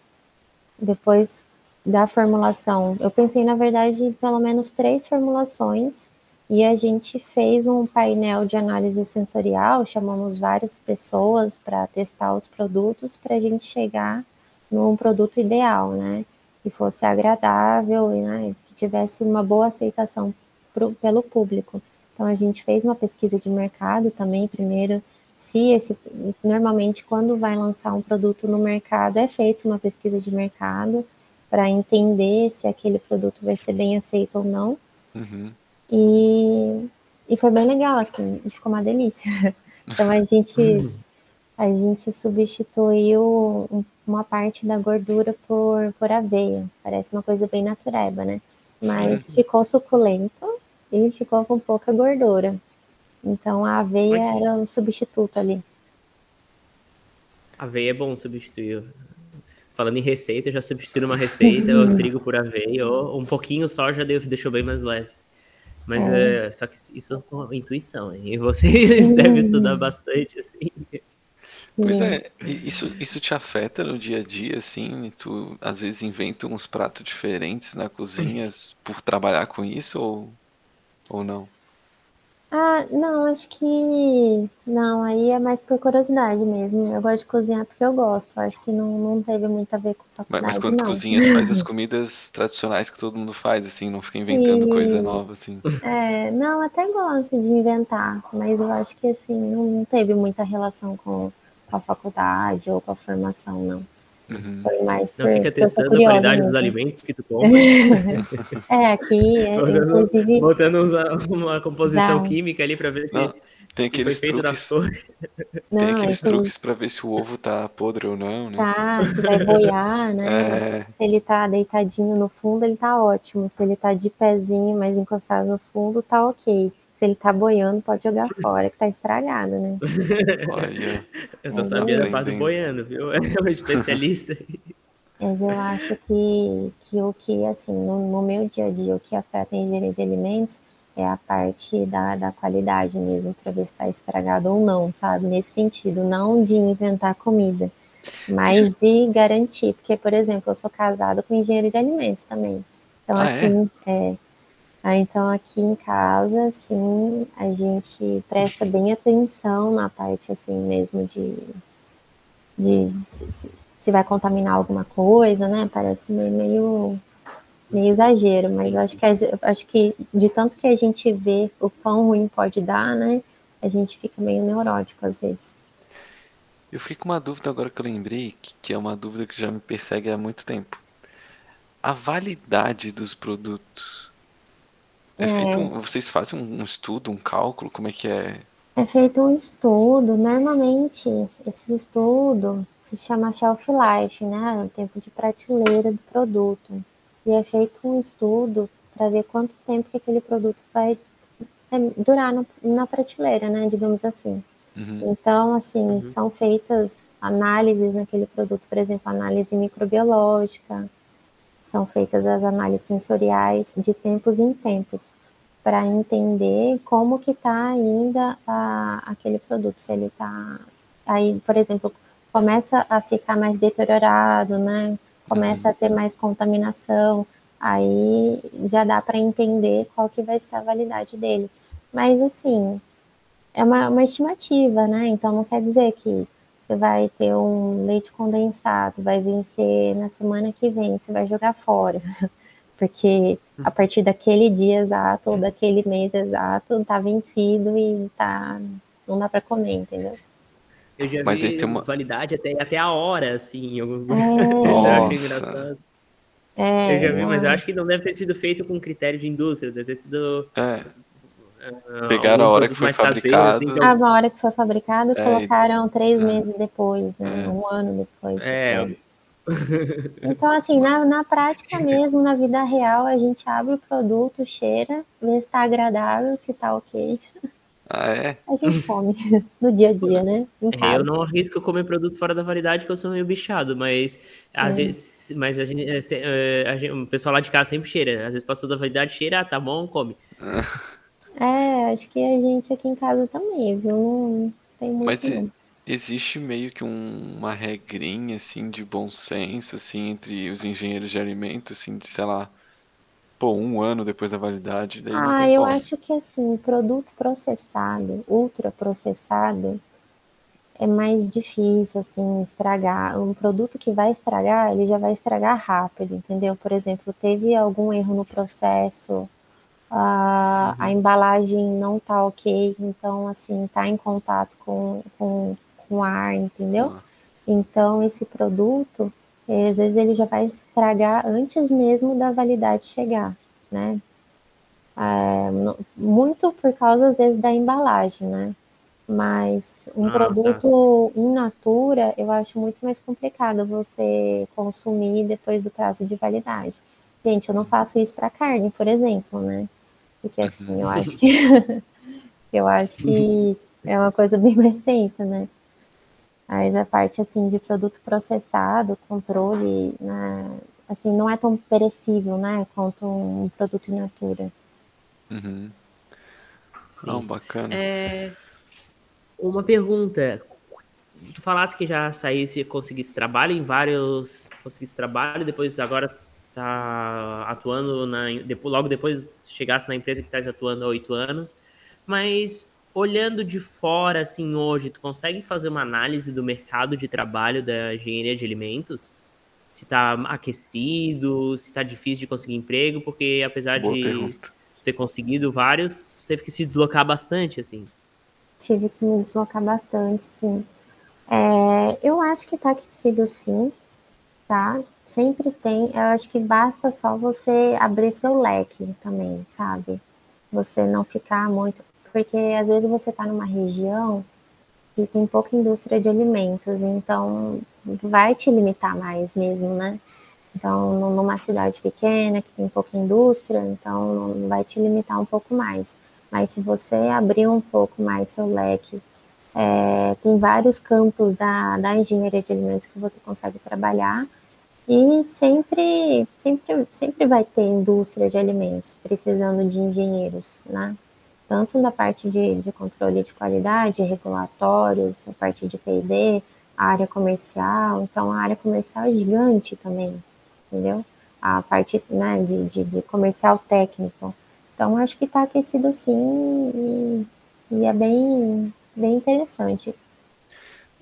depois da formulação, eu pensei, na verdade, em pelo menos três formulações, e a gente fez um painel de análise sensorial, chamamos várias pessoas para testar os produtos, para a gente chegar num produto ideal, né? Que fosse agradável e né, que tivesse uma boa aceitação pro, pelo público. Então, a gente fez uma pesquisa de mercado também, primeiro se esse normalmente quando vai lançar um produto no mercado é feita uma pesquisa de mercado para entender se aquele produto vai ser bem aceito ou não. Uhum. E, e foi bem legal, assim, ficou uma delícia. <laughs> Então a gente a gente substituiu uma parte da gordura por, por aveia. Parece uma coisa bem natureba, né? Mas ficou suculento e ficou com pouca gordura. Então a aveia era o substituto ali. Aveia é bom substituir. Falando em receita, eu já substituí uma receita, o <laughs> trigo por aveia, ou um pouquinho só já deu, deixou bem mais leve. Mas é. é só que isso é com intuição, hein? E vocês <laughs> devem estudar bastante, assim. Pois é, isso, isso te afeta no dia a dia, assim? Tu às vezes inventa uns pratos diferentes na cozinha <laughs> por trabalhar com isso ou, ou não? Ah, não, acho que. Não, aí é mais por curiosidade mesmo. Eu gosto de cozinhar porque eu gosto. Acho que não, não teve muito a ver com faculdade, Mas, mas quando não. cozinha, tu faz as <laughs> comidas tradicionais que todo mundo faz, assim, não fica inventando Sim. coisa nova, assim. É, não, até gosto de inventar, mas eu acho que assim, não teve muita relação com, com a faculdade ou com a formação, não. Uhum. Não por, fica testando a qualidade dos mesmo. alimentos que tu compra, <laughs> É, aqui, é, botando, inclusive, botando uma composição Dá. química ali pra ver se, Não, tem se foi feito truques, nas cores. tem não, aqueles é que truques pra ver se o ovo tá podre ou não, né? tá, se vai boiar, né? É, Se ele tá deitadinho no fundo, ele tá ótimo. Se ele tá de pezinho, mas encostado no fundo, tá ok. Se ele tá boiando, pode jogar <laughs> fora, que tá estragado, né? olha, Eu só É sabia da parte do boiando, viu? <laughs> É um especialista. Mas eu acho que, que o que, assim, no, no meu dia a dia, o que afeta a engenharia de alimentos é a parte da, da qualidade mesmo, para ver se está estragado ou não, sabe? Nesse sentido, não de inventar comida, mas de garantir. Porque, por exemplo, eu sou casada com engenheiro de alimentos também. Então, Ah, aqui, é? Ah, então, aqui em casa, assim, a gente presta bem atenção na parte, assim, mesmo de, de se, se- vai contaminar alguma coisa, né? Parece meio, meio, exagero, mas eu acho que, eu acho que de tanto que a gente vê o quão ruim pode dar, né? A gente fica meio neurótico às vezes. eu fiquei com uma dúvida agora que eu lembrei, que é uma dúvida que já me persegue há muito tempo. A validade dos produtos. É feito um- vocês fazem um, estudo, um cálculo, como é que é? É feito um estudo, normalmente esse estudo se chama shelf life, né? O tempo de prateleira do produto. E é feito um estudo para ver quanto tempo que aquele produto vai é, durar no- na prateleira, né? Digamos assim. Uhum. Então, assim, são feitas análises naquele produto, por exemplo, análise microbiológica, são feitas as análises sensoriais de tempos em tempos, para entender como que está ainda a- aquele produto, se ele está aí, por exemplo, começa a ficar mais deteriorado, né? Começa a ter mais contaminação, aí já dá para entender qual que vai ser a validade dele. Mas assim, é uma, uma estimativa, né? Então não quer dizer que você vai ter um leite condensado, vai vencer na semana que vem, você vai jogar fora. <laughs> Porque a partir daquele dia exato ou daquele mês exato tá vencido e tá não dá para comer, entendeu? Eu já Mas vi tem uma- validade até, até a hora, assim, em alguns É. <laughs> É, Eu já vi, mas eu acho que não deve ter sido feito com critério de indústria, deve ter sido. É, Pegaram a algum hora que foi caseiro, fabricado. assim, que Ah, uma hora que foi fabricado, É, colocaram três é. meses depois, né? É. Um ano depois. É. foi. <laughs> Então, assim, na, na prática mesmo, na vida real, a gente abre o produto, cheira, vê se tá agradável, se tá ok. ah, é? A gente come <laughs> no dia a dia, né? Em É, eu não arrisco comer produto fora da validade, porque eu sou meio bichado, mas às É. vezes, mas a gente, é, é, a gente- o pessoal lá de casa sempre cheira. Às vezes passou da validade, cheira, ah, tá bom, come. É, acho que a gente aqui em casa também, viu? Não tem muito. Mas não. existe meio que um- uma regrinha, assim, de bom senso, assim, entre os engenheiros de alimento, assim, de, sei lá, pô, um ano depois da validade, daí não Ah, tem eu como. acho que assim, produto processado, ultra processado, é mais difícil assim estragar. Um produto que vai estragar, ele já vai estragar rápido, entendeu? Por exemplo, teve algum erro no processo, a, a embalagem não tá ok, então assim, tá em contato com, com, com ar, entendeu? Ah. Então esse produto, eh, às vezes ele já vai estragar antes mesmo da validade chegar, né? É, muito por causa, às vezes, da embalagem, né? Mas um Ah, tá. produto in natura, eu acho muito mais complicado você consumir depois do prazo de validade. Gente, eu não faço isso para carne, por exemplo, né? Porque assim, eu acho que <laughs> eu acho que é uma coisa bem mais tensa, né? Mas a parte assim de produto processado, controle, né, assim, não é tão perecível, né, quanto um produto in natura. Uhum. Não, bacana. É... Uma pergunta. Tu falasse que já saísse e conseguisse trabalho em vários. Conseguisse trabalho, depois agora tá atuando na. Logo depois chegasse na empresa que estás atuando há oito anos. Mas olhando de fora, assim, hoje, tu consegue fazer uma análise do mercado de trabalho da engenharia de alimentos? Se está aquecido, se está difícil de conseguir emprego, porque apesar Boa de pergunta. ter conseguido vários, teve que se deslocar bastante, assim. Tive que me deslocar bastante, sim. É, eu acho que está aquecido, sim, tá? Sempre tem. Eu acho que basta só você abrir seu leque também, sabe? Você não ficar muito porque às vezes você está numa região que tem pouca indústria de alimentos, então vai te limitar mais mesmo, né? Então, numa cidade pequena que tem pouca indústria, então vai te limitar um pouco mais. Mas se você abrir um pouco mais seu leque, é, tem vários campos da, da engenharia de alimentos que você consegue trabalhar e sempre, sempre, sempre vai ter indústria de alimentos precisando de engenheiros, né? tanto na parte de, de controle de qualidade, regulatórios, a parte de P&D, a área comercial. Então, a área comercial é gigante também, entendeu? A parte né, de, de, de comercial técnico. Então, acho que está aquecido sim e, e, é bem, bem interessante.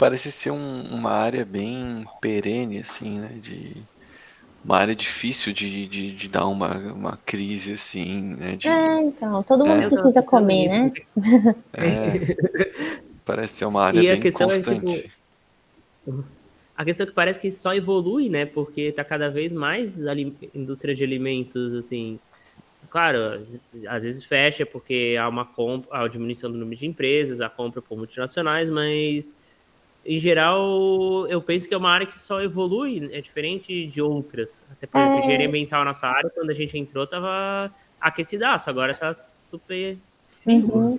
Parece ser um, uma área bem perene, assim, né? De uma área difícil de, de, de, dar uma, uma crise, assim, né? De, é, então, todo mundo é, precisa comer, né? <laughs> É, parece ser uma área e bem a questão constante. É, tipo, a questão é que parece que só evolui, né? Porque tá cada vez mais a indústria de alimentos, assim... Claro, às vezes fecha porque há uma compra, a diminuição do número de empresas, a compra por multinacionais, mas em geral, eu penso que é uma área que só evolui, é diferente de outras. Até por exemplo, é... engenharia ambiental, nossa área, quando a gente entrou, tava aquecidaço, agora tá super. Uhum.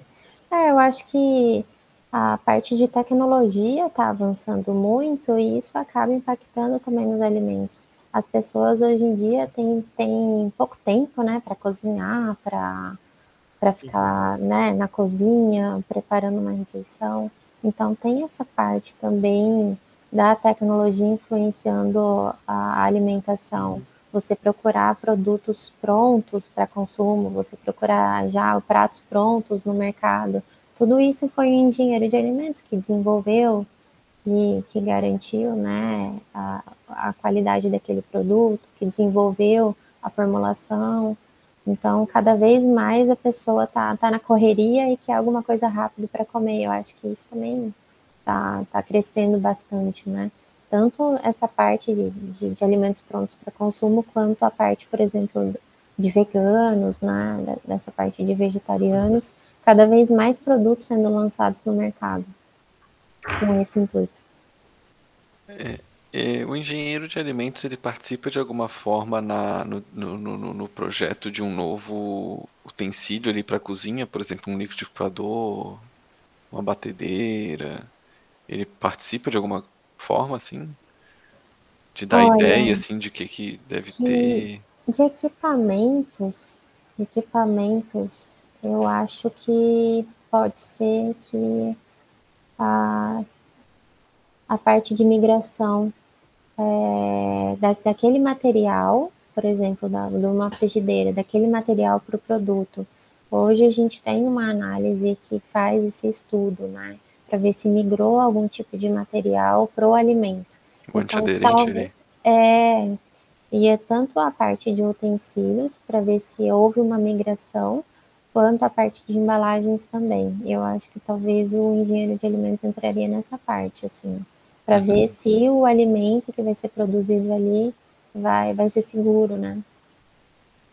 É, eu acho que a parte de tecnologia está avançando muito e isso acaba impactando também nos alimentos. As pessoas hoje em dia têm, têm pouco tempo, né, para cozinhar, para ficar, né, na cozinha, preparando uma refeição. Então, tem essa parte também da tecnologia influenciando a alimentação. Você procurar produtos prontos para consumo, você procurar já pratos prontos no mercado. Tudo isso foi o engenheiro de alimentos que desenvolveu e que garantiu né, a, a qualidade daquele produto, que desenvolveu a formulação. Então, cada vez mais a pessoa tá, tá na correria e quer alguma coisa rápido para comer. Eu acho que isso também tá, tá crescendo bastante, né? Tanto essa parte de, de, de alimentos prontos para consumo, quanto a parte, por exemplo, de veganos, né? Dessa parte de vegetarianos. Cada vez mais produtos sendo lançados no mercado com esse intuito. É, é, o engenheiro de alimentos ele participa de alguma forma na, no, no, no, no projeto de um novo utensílio ali para cozinha, por exemplo, um liquidificador, uma batedeira. Ele participa de alguma forma assim? De dar Olha, ideia assim de que que deve de, ter? De equipamentos, equipamentos, eu acho que pode ser que a, a parte de migração é, da, daquele material, por exemplo, da, de uma frigideira, daquele material para o produto. Hoje a gente tem uma análise que faz esse estudo, né? Para ver se migrou algum tipo de material para o alimento. O então, talvez, é, e é tanto a parte de utensílios, para ver se houve uma migração, quanto a parte de embalagens também. Eu acho que talvez o engenheiro de alimentos entraria nessa parte, assim para uhum. ver se o alimento que vai ser produzido ali vai, vai ser seguro, né?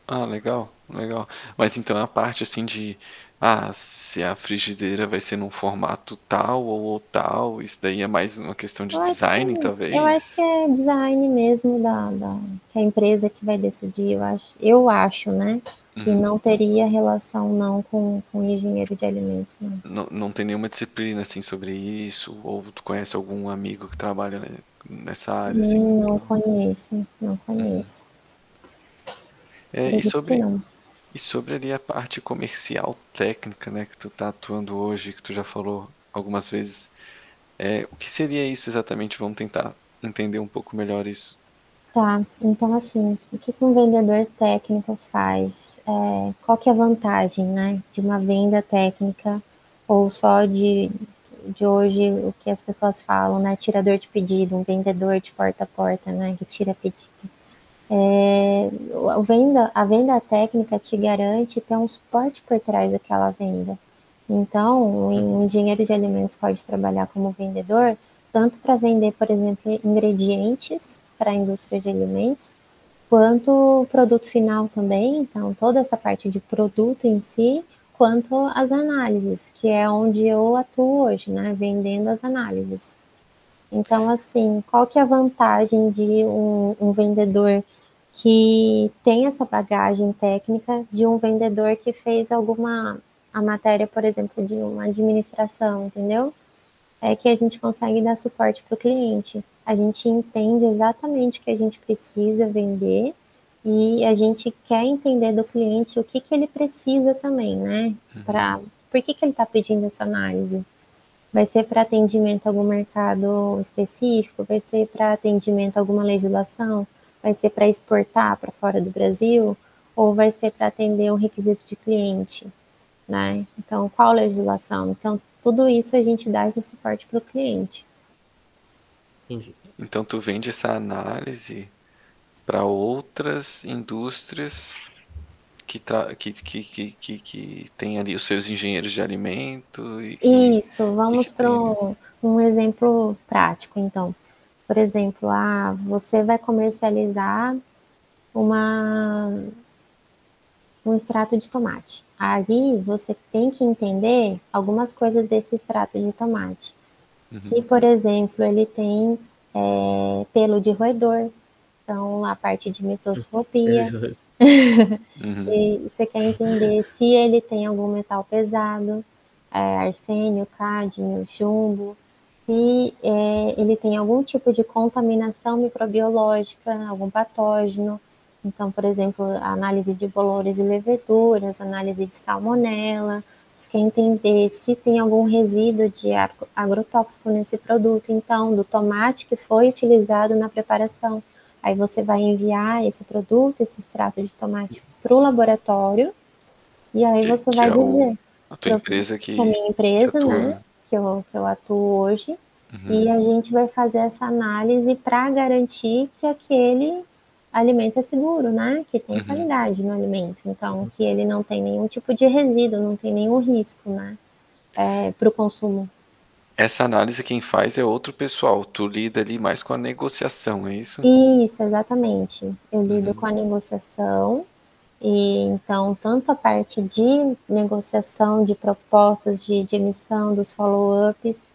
Ah, legal, legal. Mas então a parte assim de, ah, se a frigideira vai ser num formato tal ou tal, isso daí é mais uma questão de Eu design, que, talvez. eu acho que é design mesmo da, da que a empresa que vai decidir. Eu acho, eu acho, né, que Uhum. não teria relação não com, com engenheiro de alimentos, não. Não, não tem nenhuma disciplina assim sobre isso, ou tu conhece algum amigo que trabalha nessa área assim? Hum, Não conheço, não conheço. É, e sobre não. E sobre ali a parte comercial técnica, né, que tu tá atuando hoje, que tu já falou algumas vezes, é, o que seria isso exatamente? Vamos tentar entender um pouco melhor isso. Tá, então assim, o que um vendedor técnico faz? É, qual que é a vantagem, né, de uma venda técnica ou só de, de hoje o que as pessoas falam, né, tirador de pedido, um vendedor de porta a porta, né, que tira pedido. É, a venda, a venda técnica te garante ter um suporte por trás daquela venda. Então, um engenheiro de alimentos pode trabalhar como vendedor, tanto para vender, por exemplo, ingredientes para a indústria de alimentos, quanto o produto final também. Então, toda essa parte de produto em si, quanto as análises, que é onde eu atuo hoje, né? Vendendo as análises. Então, assim, qual que é a vantagem de um, um vendedor que tem essa bagagem técnica de um vendedor que fez alguma a matéria, por exemplo, de uma administração, entendeu? É que a gente consegue dar suporte para o cliente. A gente entende exatamente o que a gente precisa vender e a gente quer entender do cliente o que, que ele precisa também, né? Pra, por que, que ele está pedindo essa análise? Vai ser para atendimento a algum mercado específico? Vai ser para atendimento a alguma legislação? Vai ser para exportar para fora do Brasil? Ou vai ser para atender um requisito de cliente? Né? Então, qual legislação? Então, tudo isso a gente dá esse suporte para o cliente. Entendi. Então tu vende essa análise para outras indústrias que, tra... que, que, que, que, que tem ali os seus engenheiros de alimento e que... Isso, vamos para um, um exemplo prático, então. Por exemplo, ah, você vai comercializar uma, um extrato de tomate. Ali você tem que entender algumas coisas desse extrato de tomate. Se, por exemplo, ele tem é, pelo de roedor, então a parte de microscopia, <laughs> Uhum. e você quer entender se ele tem algum metal pesado, é, arsênio, cádmio, chumbo, se é, ele tem algum tipo de contaminação microbiológica, algum patógeno. Então, por exemplo, a análise de bolores e leveduras, análise de salmonela. Você quer entender se tem algum resíduo de agro- agrotóxico nesse produto, então, do tomate que foi utilizado na preparação. Aí você vai enviar esse produto, esse extrato de tomate, para o laboratório, e aí você que vai é dizer A tua empresa que, a minha empresa, que atua, né, que eu, que eu atuo hoje, Uhum. e a gente vai fazer essa análise para garantir que aquele alimento é seguro, né? Que tem Uhum. qualidade no alimento. Então, que ele não tem nenhum tipo de resíduo, não tem nenhum risco, né? para o consumo. Essa análise quem faz é outro pessoal. Tu lida ali mais com a negociação, é isso? Isso, exatamente. Eu lido Uhum. com a negociação, e então, tanto a parte de negociação, de propostas, de, de emissão dos follow-ups,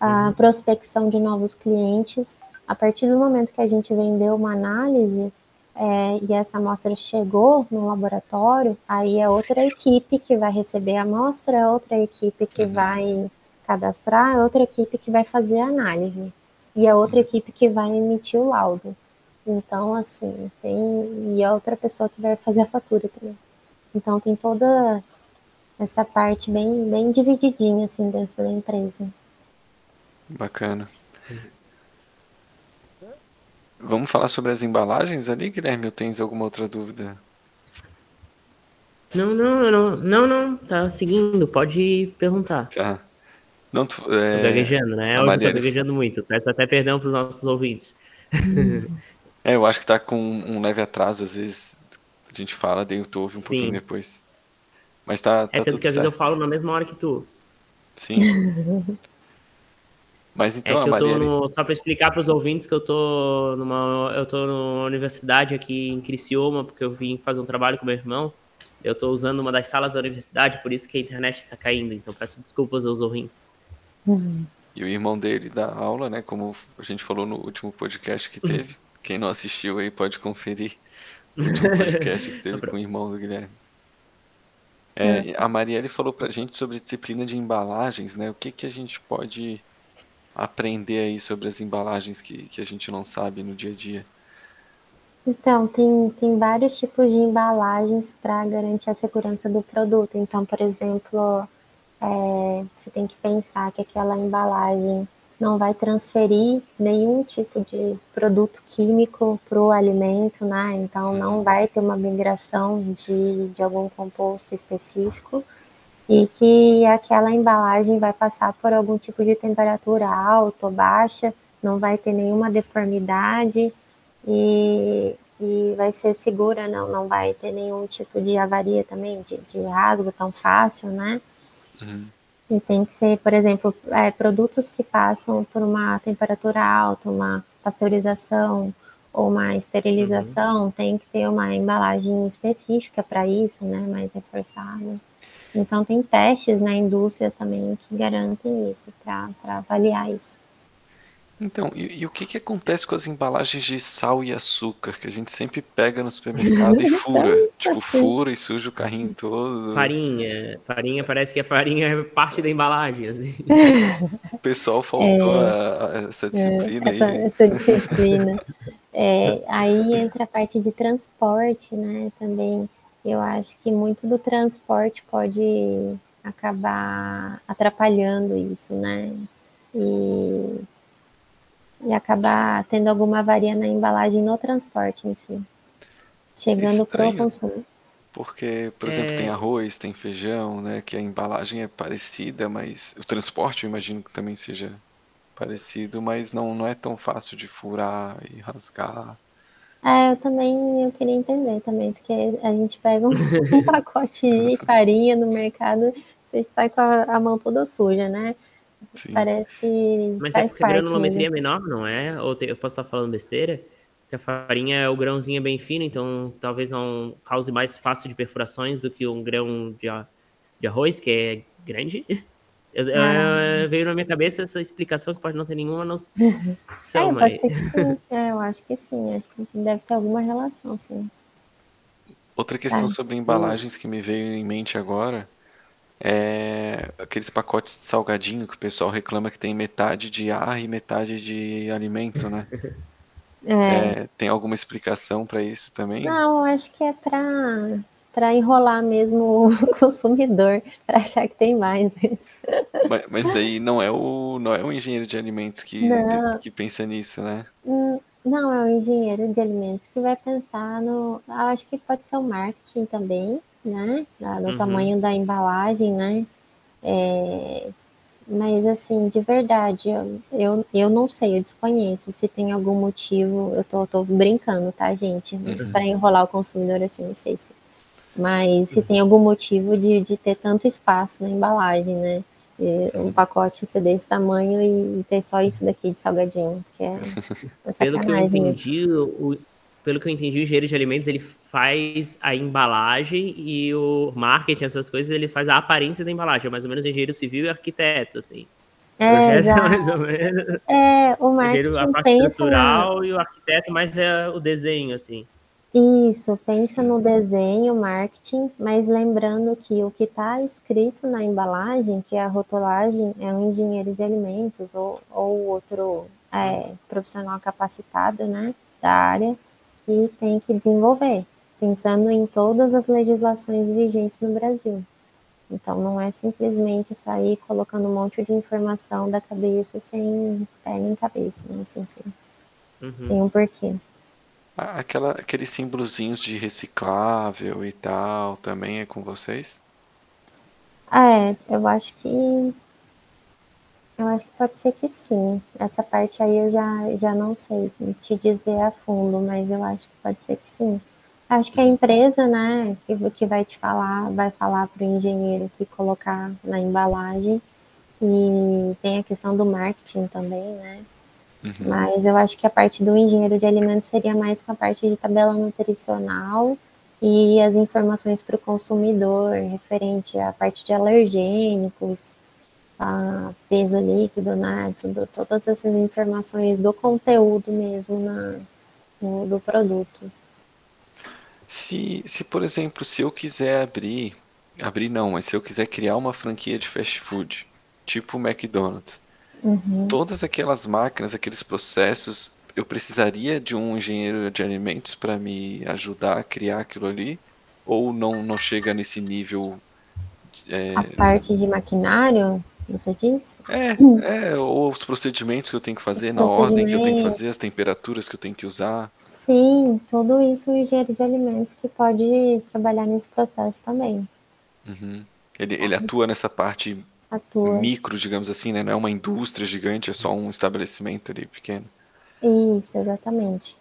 a prospecção de novos clientes. A partir do momento que a gente vendeu uma análise é, e essa amostra chegou no laboratório, aí é outra equipe que vai receber a amostra, é outra equipe que Uhum. vai cadastrar, é outra equipe que vai fazer a análise e a outra equipe que vai emitir o laudo. Então, assim, tem. E a outra pessoa que vai fazer a fatura também. Então, tem toda essa parte bem, bem divididinha, assim, dentro da empresa. Bacana. Vamos falar sobre as embalagens ali, Guilherme? Ou tens alguma outra dúvida? Não, não, não, não, não, tá seguindo, pode perguntar. Tá. Não, tu, Tô é, gaguejando, né? Hoje eu tô Marielle- gaguejando muito. Peço até perdão pros nossos ouvintes. <laughs> é, eu acho que tá com um leve atraso, às vezes a gente fala, daí tu ouve um Sim. pouquinho depois. Mas tá, tá É tanto tudo que às vezes eu certo. falo na mesma hora que tu. Sim. <laughs> Mas É então que a eu tô no, só para explicar para os ouvintes que eu tô numa eu tô numa universidade aqui em Criciúma, porque eu vim fazer um trabalho com meu irmão. Eu estou usando uma das salas da universidade, por isso que a internet está caindo. Então peço desculpas aos ouvintes. Uhum. E o irmão dele dá aula, né? Como a gente falou no último podcast que teve. Quem não assistiu aí pode conferir <laughs> o podcast que teve com o irmão do Guilherme. É, é. A Marielle falou pra gente sobre disciplina de embalagens, né? O que, que a gente pode aprender aí sobre as embalagens que, que a gente não sabe no dia a dia? Então, tem, tem vários tipos de embalagens para garantir a segurança do produto. Então, por exemplo, é, você tem que pensar que aquela embalagem não vai transferir nenhum tipo de produto químico para o alimento, né? Então não uhum. vai ter uma migração de, de algum composto específico e que aquela embalagem vai passar por algum tipo de temperatura alta ou baixa, não vai ter nenhuma deformidade e, e vai ser segura, não, não vai ter nenhum tipo de avaria também, de, de rasgo tão fácil, né? Uhum. E tem que ser, por exemplo, é, produtos que passam por uma temperatura alta, uma pasteurização ou uma esterilização, uhum. tem que ter uma embalagem específica para isso, né, mais reforçada. Então tem testes na indústria também que garantem isso, para avaliar isso. Então, e, e, o que, que acontece com as embalagens de sal e açúcar que a gente sempre pega no supermercado e <laughs> fura? tipo, fura e suja o carrinho todo. Farinha. Farinha parece que a farinha é parte da embalagem. Assim. <laughs> O pessoal faltou é, a, a essa é, disciplina. Essa, aí. essa disciplina. <laughs> É, aí entra a parte de transporte, né? Também eu acho que muito do transporte pode acabar atrapalhando isso, né? E e acabar tendo alguma avaria na embalagem no transporte em si, chegando para o consumo. Porque, por exemplo, é... tem arroz, tem feijão, né? Que a embalagem é parecida, mas o transporte eu imagino que também seja parecido, mas não, não é tão fácil de furar e rasgar. É, eu também eu queria entender também, porque a gente pega um, <laughs> um pacote de farinha no mercado, você sai com a, a mão toda suja, né? Sim. Parece que. Mas é faz é porque a granulometria é menor, não é? Ou te, eu posso estar falando besteira? Que a farinha, é o grãozinho é bem fino, então talvez não cause mais fácil de perfurações do que um grão de, de arroz, que é grande. <laughs> Eu, ah. veio na minha cabeça essa explicação que pode não ter nenhuma <laughs> noção. é, mas... pode ser que sim. <laughs> É, eu acho que sim. Acho que deve ter alguma relação, sim. Outra questão tá. sobre embalagens que me veio em mente agora é, aqueles pacotes de salgadinho que o pessoal reclama que tem metade de ar e metade de alimento, né? <laughs> É. É, tem alguma explicação para isso também? Não, acho que é para para enrolar mesmo o <laughs> consumidor, para achar que tem mais. Mas, mas, daí não é o não é o engenheiro de alimentos que, que pensa nisso, né? Hum, não, é o engenheiro de alimentos que vai pensar no. Acho que pode ser o marketing também, né? Do uhum. tamanho da embalagem, né? É, mas assim, de verdade, eu, eu, eu não sei, eu desconheço se tem algum motivo. Eu tô, tô brincando, tá, gente? Uhum. Para enrolar o consumidor, assim, não sei se. Mas se uhum. tem algum motivo de, de ter tanto espaço na embalagem, né? E um pacote ser desse tamanho e ter só isso daqui de salgadinho, que é, <laughs> é Pelo que eu entendi, o, pelo que eu entendi, o engenheiro de alimentos ele faz a embalagem e o marketing, essas coisas, ele faz a aparência da embalagem. É mais ou menos engenheiro civil e arquiteto, assim. É, é mais ou menos. É, o marketing a parte estrutural e o arquiteto mais é o desenho, assim. Isso, pensa no desenho, marketing, mas lembrando que o que está escrito na embalagem, que é a rotulagem, é um engenheiro de alimentos ou, ou outro é, profissional capacitado, né, da área, que tem que desenvolver, pensando em todas as legislações vigentes no Brasil. Então, não é simplesmente sair colocando um monte de informação da cabeça sem pé nem cabeça, né? Assim, sem, uhum. sem um porquê. Aquela, aqueles símbolozinhos de reciclável e tal, também é com vocês? É, eu acho que eu acho que pode ser que sim. Essa parte aí eu já, já não sei te dizer a fundo, mas eu acho que pode ser que sim. Acho que a empresa, né, que, que vai te falar, vai falar para o engenheiro que colocar na embalagem. E tem a questão do marketing também, né? Uhum. Mas eu acho que a parte do engenheiro de alimentos seria mais com a parte de tabela nutricional e as informações para o consumidor referente à parte de alergênicos, a peso líquido, né? Tudo, todas essas informações do conteúdo mesmo na, no, do produto. Se, se, por exemplo, se eu quiser abrir, abrir não, mas se eu quiser criar uma franquia de fast food, tipo o McDonald's, uhum. todas aquelas máquinas, aqueles processos, eu precisaria de um engenheiro de alimentos para me ajudar a criar aquilo ali? Ou não, não chega nesse nível? É... A parte de maquinário, você diz? É, <clears throat> é, ou os procedimentos que eu tenho que fazer, os na ordem que eu tenho que fazer, as temperaturas que eu tenho que usar. Sim, tudo isso o engenheiro de alimentos que pode trabalhar nesse processo também. Uhum. Ele, ele atua nessa parte atua. micro, digamos assim, né? Não é uma indústria gigante, é só um estabelecimento ali pequeno. Isso, exatamente.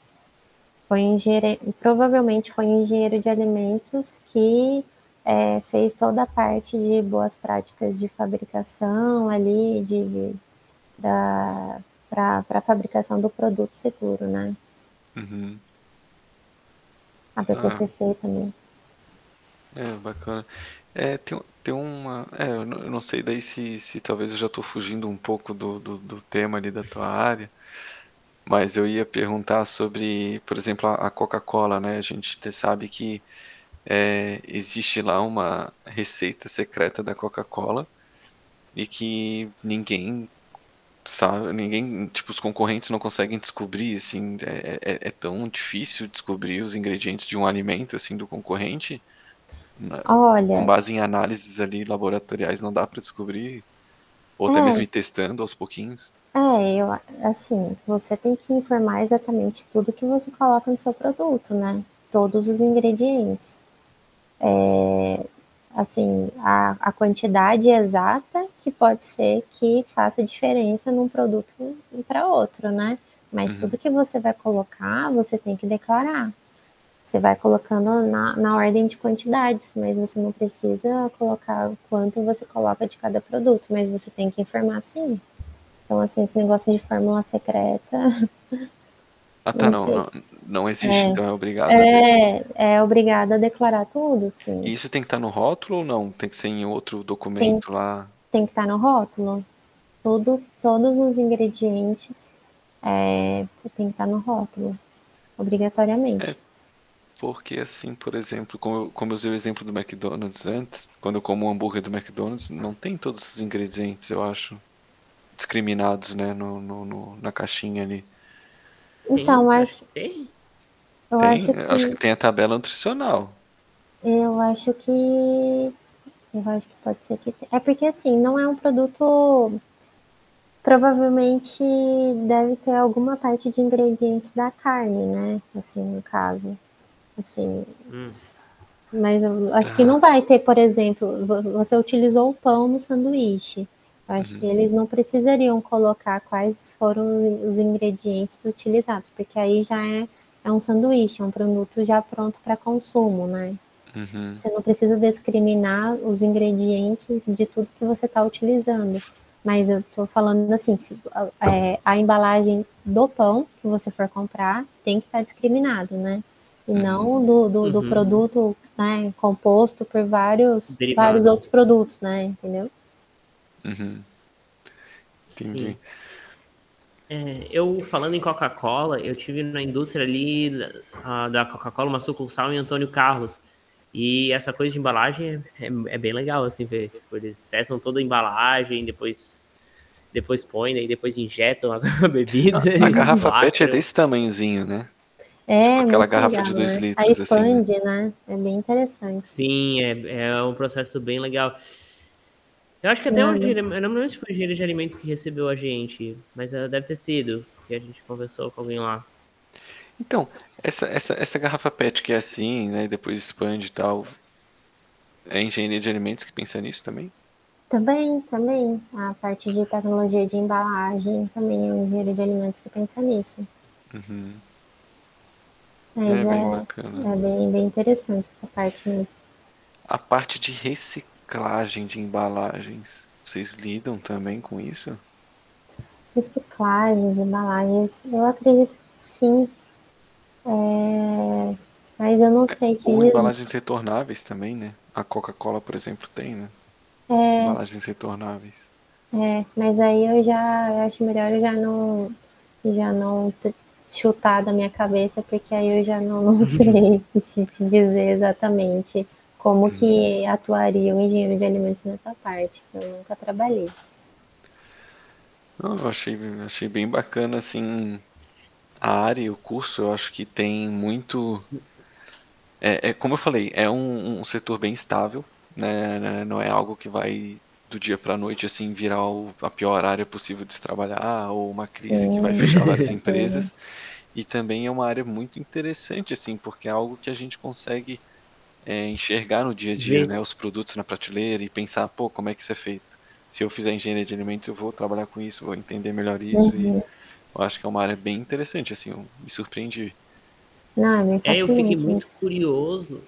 Foi engenheiro, provavelmente foi um engenheiro de alimentos que é, fez toda a parte de boas práticas de fabricação ali, de, de da para a fabricação do produto seguro, né? Uhum. A BPCC ah. também. É, bacana. É, tem, tem uma. É, eu não, eu não sei daí se, se talvez eu já estou fugindo um pouco do, do, do tema ali da tua área, mas eu ia perguntar sobre, por exemplo, a Coca-Cola, né? A gente sabe que é, existe lá uma receita secreta da Coca-Cola e que ninguém sabe, ninguém, tipo, os concorrentes não conseguem descobrir, assim, é, é, é tão difícil descobrir os ingredientes de um alimento, assim, do concorrente. Né? Olha... Com base em análises ali laboratoriais não dá para descobrir, ou até é. mesmo ir testando aos pouquinhos. É, eu, assim, você tem que informar exatamente tudo que você coloca no seu produto, né? Todos os ingredientes. É, assim, a, a quantidade exata que pode ser que faça diferença num produto para outro, né? Mas uhum. tudo que você vai colocar, você tem que declarar. Você vai colocando na, na ordem de quantidades, mas você não precisa colocar quanto você coloca de cada produto, mas você tem que informar sim. Então, assim, esse negócio de fórmula secreta. <laughs> Ah, tá, não, não, não, existe, é, então é obrigado. É, é obrigado a declarar tudo, sim. E isso tem que estar no rótulo ou não? Tem que ser em outro documento tem, lá? Tem que estar no rótulo. Tudo, todos os ingredientes é, tem que estar no rótulo, obrigatoriamente. É, porque assim, por exemplo, como eu, como eu usei o exemplo do McDonald's antes, quando eu como um hambúrguer do McDonald's, não tem todos os ingredientes, eu acho discriminados, né, no, no, no na caixinha ali. Então, acho. Tem? Eu tem, acho que... acho que tem a tabela nutricional. Eu acho que. Eu acho que pode ser que. É porque assim, não é um produto. Provavelmente deve ter alguma parte de ingredientes da carne, né? Assim, no caso. Assim. Hum. Mas eu acho que não vai ter, por exemplo, você utilizou o pão no sanduíche. Eu acho uhum. que eles não precisariam colocar quais foram os ingredientes utilizados, porque aí já é, é um sanduíche, é um produto já pronto para consumo, né? Uhum. Você não precisa discriminar os ingredientes de tudo que você está utilizando. Mas eu estou falando assim, se, é, a embalagem do pão que você for comprar tem que estar tá discriminado, né? E uhum. não do, do, do uhum. produto né, composto por vários, vários outros produtos, né? Entendeu? Uhum. Entendi. É, eu, falando em Coca-Cola, eu tive na indústria ali da, da Coca-Cola uma sucursal em Antônio Carlos. E essa coisa de embalagem é, é, é bem legal, assim, ver. Tipo, eles testam toda a embalagem, depois depois põem, e depois injetam <laughs> a bebida. A, a garrafa PET é desse tamanhozinho, né? É, tipo aquela garrafa legal, de 2 né? litros. Aí expande, assim, né? É bem interessante. Sim, é, é um processo bem legal. Eu acho que até hoje, eu não lembro se foi o engenheiro de alimentos que recebeu a gente, mas uh, deve ter sido, porque a gente conversou com alguém lá. Então, essa, essa, essa garrafa PET que é assim, né, depois expande e tal, é engenharia de alimentos que pensa nisso também? Também, também. A parte de tecnologia de embalagem também é um engenheiro de alimentos que pensa nisso. Uhum. Mas é, bem, bacana. é bem, bem interessante essa parte mesmo. A parte de reciclagem reciclagem de embalagens. Vocês lidam também com isso? Reciclagem de embalagens, eu acredito que sim. É... Mas eu não sei te Ou dizer. embalagens retornáveis também, né? A Coca-Cola, por exemplo, tem, né? É, Embalagens retornáveis. é, mas aí eu já eu acho melhor eu já não já não chutar da minha cabeça, porque aí eu já não, não <laughs> sei te, te dizer exatamente como que atuaria o engenheiro de alimentos nessa parte. que Eu nunca trabalhei. Não, eu achei, achei bem bacana, assim, a área e o curso, eu acho que tem muito... É, é como eu falei, é um, um setor bem estável, né? né, Não é algo que vai do dia para a noite, assim, virar o- a pior área possível de se trabalhar, ou uma crise que vai Sim. fechar várias <laughs> empresas. E também é uma área muito interessante, assim, porque é algo que a gente consegue é, enxergar no dia a dia, né? Os produtos na prateleira e pensar, pô, como é que isso é feito? Se eu fizer engenharia de alimentos, eu vou trabalhar com isso, vou entender melhor isso. E Uhum. eu acho que é uma área bem interessante, assim, eu me surpreendi. Não, é É, eu fiquei muito isso. curioso.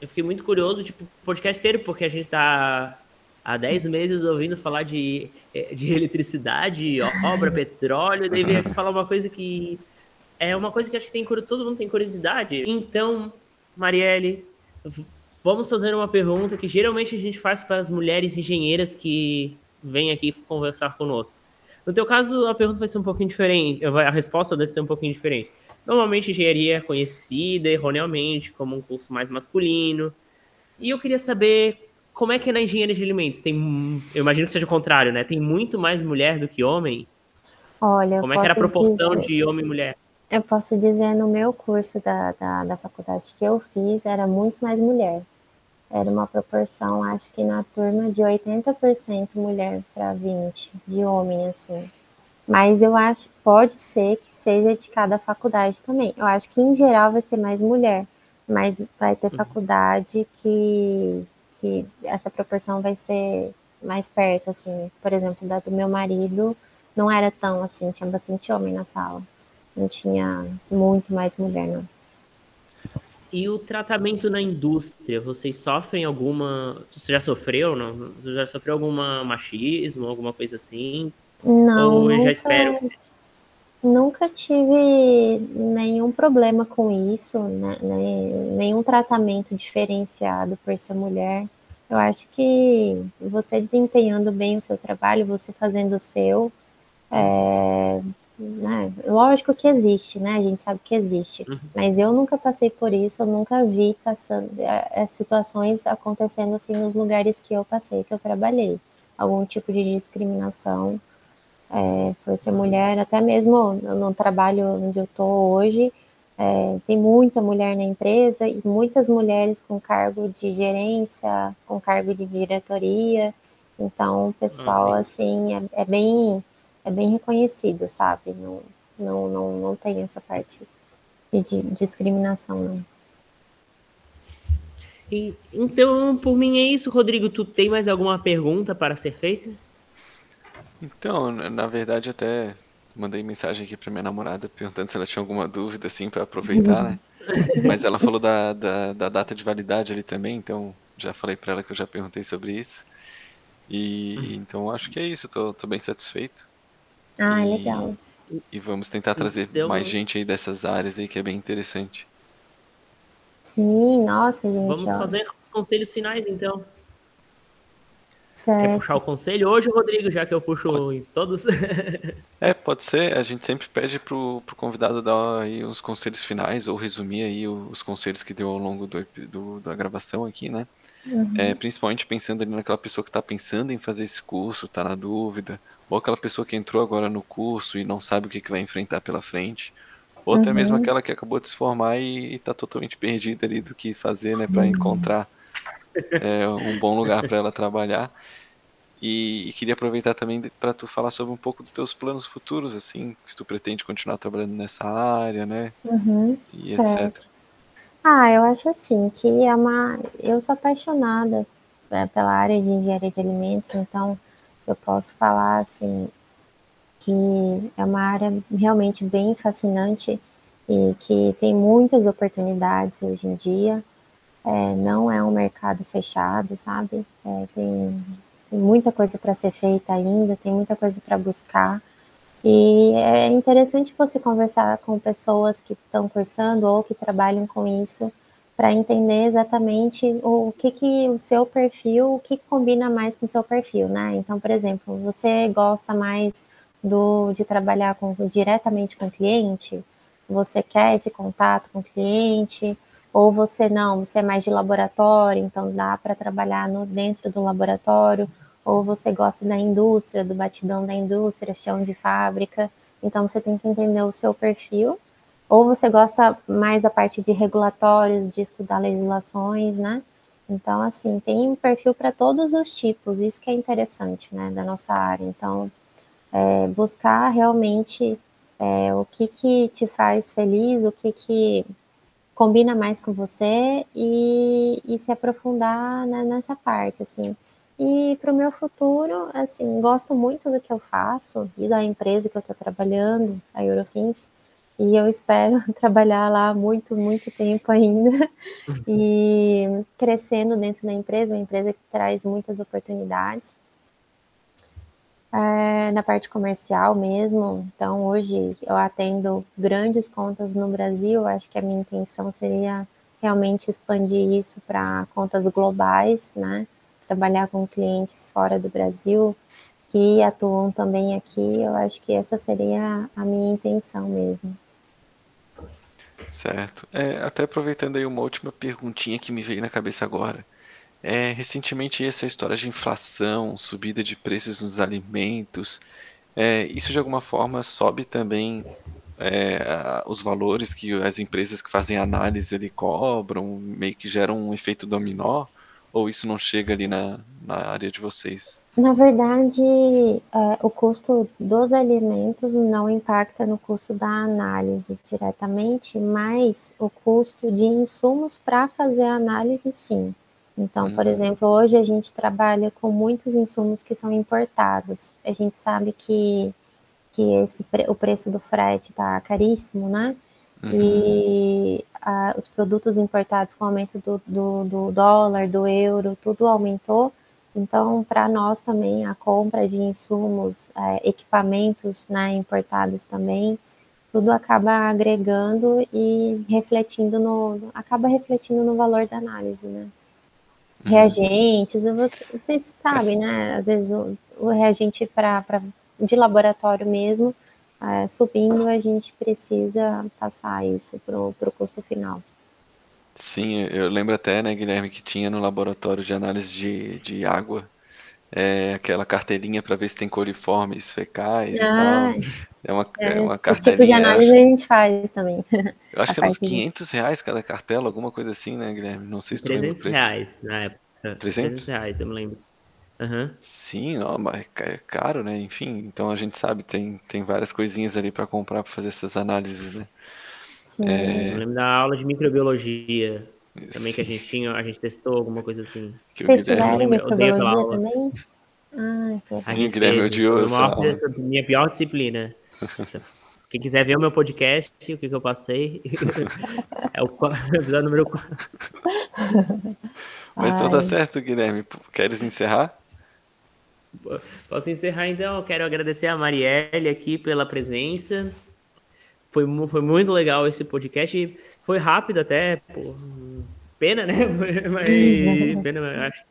Eu fiquei muito curioso, tipo, podcast inteiro, porque a gente tá há 10 meses ouvindo falar de, eh, de eletricidade, obra, petróleo, e daí veio aqui falar uma coisa que é uma coisa que acho que tem todo mundo tem curiosidade. Então, Marielle, vamos fazer uma pergunta que geralmente a gente faz para as mulheres engenheiras que vêm aqui conversar conosco. No teu caso, a pergunta vai ser um pouquinho diferente, a resposta deve ser um pouquinho diferente. Normalmente, engenharia é conhecida erroneamente como um curso mais masculino. E eu queria saber como é que é na engenharia de alimentos. Tem, eu imagino que seja o contrário, né? Tem muito mais mulher do que homem. Olha, eu Como é que era a proporção dizer, de homem e mulher? Eu posso dizer no meu curso da, da, da faculdade que eu fiz, era muito mais mulher. Era uma proporção, acho que na turma de 80% mulher para 20% de homem, assim. Mas eu acho, pode ser que seja de cada faculdade também. Eu acho que em geral vai ser mais mulher, mas vai ter faculdade que, que essa proporção vai ser mais perto, assim. Por exemplo, da do meu marido não era tão assim, tinha bastante homem na sala. Não tinha muito mais mulher, não. E o tratamento na indústria, vocês sofrem alguma. Você já sofreu? Não? Você já sofreu algum machismo, alguma coisa assim? Não, Ou eu já nunca, espero que nunca tive nenhum problema com isso, né? nenhum tratamento diferenciado por ser mulher. Eu acho que você desempenhando bem o seu trabalho, você fazendo o seu, é, né? Lógico que existe, né? A gente sabe que existe, mas eu nunca passei por isso, eu nunca vi passando, é, é, situações acontecendo assim nos lugares que eu passei, que eu trabalhei, algum tipo de discriminação é, por ser mulher, até mesmo no, trabalho onde eu estou hoje, é, tem muita mulher na empresa e muitas mulheres com cargo de gerência, com cargo de diretoria. Então, o pessoal, Ah, assim, é, é bem, é bem reconhecido, sabe? Não, não, não, não tem essa parte de, de discriminação, não. E- então, por mim é isso, Rodrigo. Tu tem mais alguma pergunta para ser feita? Então, na verdade, até mandei mensagem aqui pra minha namorada perguntando se ela tinha alguma dúvida, assim, pra aproveitar, né? <laughs> Mas ela falou da, da, da data de validade ali também, então já falei pra ela que eu já perguntei sobre isso. E então acho que é isso, tô, tô bem satisfeito. Ah, E, legal. e vamos tentar trazer Então- mais gente aí dessas áreas aí que é bem interessante. Sim, nossa, gente, Vamos ó, fazer os conselhos finais, então. Quer certo. puxar o conselho hoje, Rodrigo, já que eu puxo em todos? <laughs> É, pode ser, a gente sempre pede pro, pro convidado dar aí os conselhos finais ou resumir aí os conselhos que deu ao longo do, do- da gravação aqui, né? É, principalmente pensando ali naquela pessoa que está pensando em fazer esse curso, está na dúvida, ou aquela pessoa que entrou agora no curso e não sabe o que, que vai enfrentar pela frente, ou até mesmo aquela que acabou de se formar e está totalmente perdida ali do que fazer, né, para encontrar é, um bom lugar para ela trabalhar. E, e queria aproveitar também para tu falar sobre um pouco dos teus planos futuros, assim, se tu pretende continuar trabalhando nessa área, né, Uhum, e certo. etc. Ah, eu acho assim que é uma. Eu sou apaixonada é, pela área de engenharia de alimentos, então eu posso falar assim que é uma área realmente bem fascinante e que tem muitas oportunidades hoje em dia. É, não é um mercado fechado, sabe? É, tem, tem muita coisa para ser feita ainda, tem muita coisa para buscar. E é interessante você conversar com pessoas que estão cursando ou que trabalham com isso, para entender exatamente o que que o seu perfil, o que combina mais com o seu perfil, né? Então, por exemplo, você gosta mais do de trabalhar com, diretamente com o cliente? Você quer esse contato com o cliente? Ou você não, você é mais de laboratório, então dá para trabalhar no, dentro do laboratório, ou você gosta da indústria, do batidão da indústria, chão de fábrica. Então você tem que entender o seu perfil ou você gosta mais da parte de regulatórios, de estudar legislações, né? Então, assim, tem um perfil para todos os tipos, isso que é interessante, né, da nossa área. Então, é, buscar realmente é, o que que te faz feliz, o que que combina mais com você e, e se aprofundar né, nessa parte, assim. E para o meu futuro, assim, gosto muito do que eu faço e da empresa que eu estou trabalhando, a Eurofins, e eu espero <laughs> trabalhar lá muito, muito tempo ainda e crescendo dentro da empresa, uma empresa que traz muitas oportunidades. É, na parte comercial mesmo, então hoje eu atendo grandes contas no Brasil, acho que a minha intenção seria realmente expandir isso para contas globais, né? Trabalhar com clientes fora do Brasil que atuam também aqui, eu acho que essa seria a minha intenção mesmo. Certo. É, até aproveitando aí uma última perguntinha que me veio na cabeça agora. É, recentemente essa história de inflação, subida de preços nos alimentos, é, isso de alguma forma sobe também é, os valores que as empresas que fazem análise ali cobram, meio que geram um efeito dominó, ou isso não chega ali na, na área de vocês? Na verdade, é, o custo dos alimentos não impacta no custo da análise diretamente, mas o custo de insumos para fazer a análise, sim. Então, por uhum. exemplo, hoje a gente trabalha com muitos insumos que são importados. A gente sabe que, que esse, o preço do frete está caríssimo, né? Uhum. E a, os produtos importados com o aumento do, do, do dólar, do euro, tudo aumentou. Então, para nós também, a compra de insumos, é, equipamentos né, importados também, tudo acaba agregando e refletindo no. acaba refletindo no valor da análise, né? Uhum. Reagentes, você, vocês sabem, né? Às vezes o, o reagente para de laboratório mesmo, é, subindo, a gente precisa passar isso para o custo final. Sim, eu lembro até, né, Guilherme, que tinha no laboratório de análise de, de água é, aquela carteirinha para ver se tem coliformes fecais ah, e tal. <laughs> É uma, é, é uma cartelinha. tipo de análise acho, a gente faz também. <laughs> Eu acho que é uns 500 reais cada cartela, alguma coisa assim, né, Guilherme? Não sei se 300 reais na época. 300? 300 reais, eu me lembro. Uhum. Sim, não, mas é caro, né? Enfim, então a gente sabe, tem, tem várias coisinhas ali para comprar para fazer essas análises, né? Sim. É... Eu lembro da aula de microbiologia também que a gente tinha, a gente testou alguma coisa assim. Vocês tiveram microbiologia também? Ah, que Sim, Guilherme odiou essa aula. Minha pior disciplina. <laughs> Quem quiser ver o meu podcast, o que, que eu passei, <laughs> é o <laughs> episódio número 4. Mas tudo tá certo, Guilherme. Queres encerrar? Posso encerrar então. quero agradecer a Marielle aqui pela presença. Foi, foi muito legal esse podcast. Foi rápido até, pô. Pena, né? <laughs> Mas <laughs> pena, acho.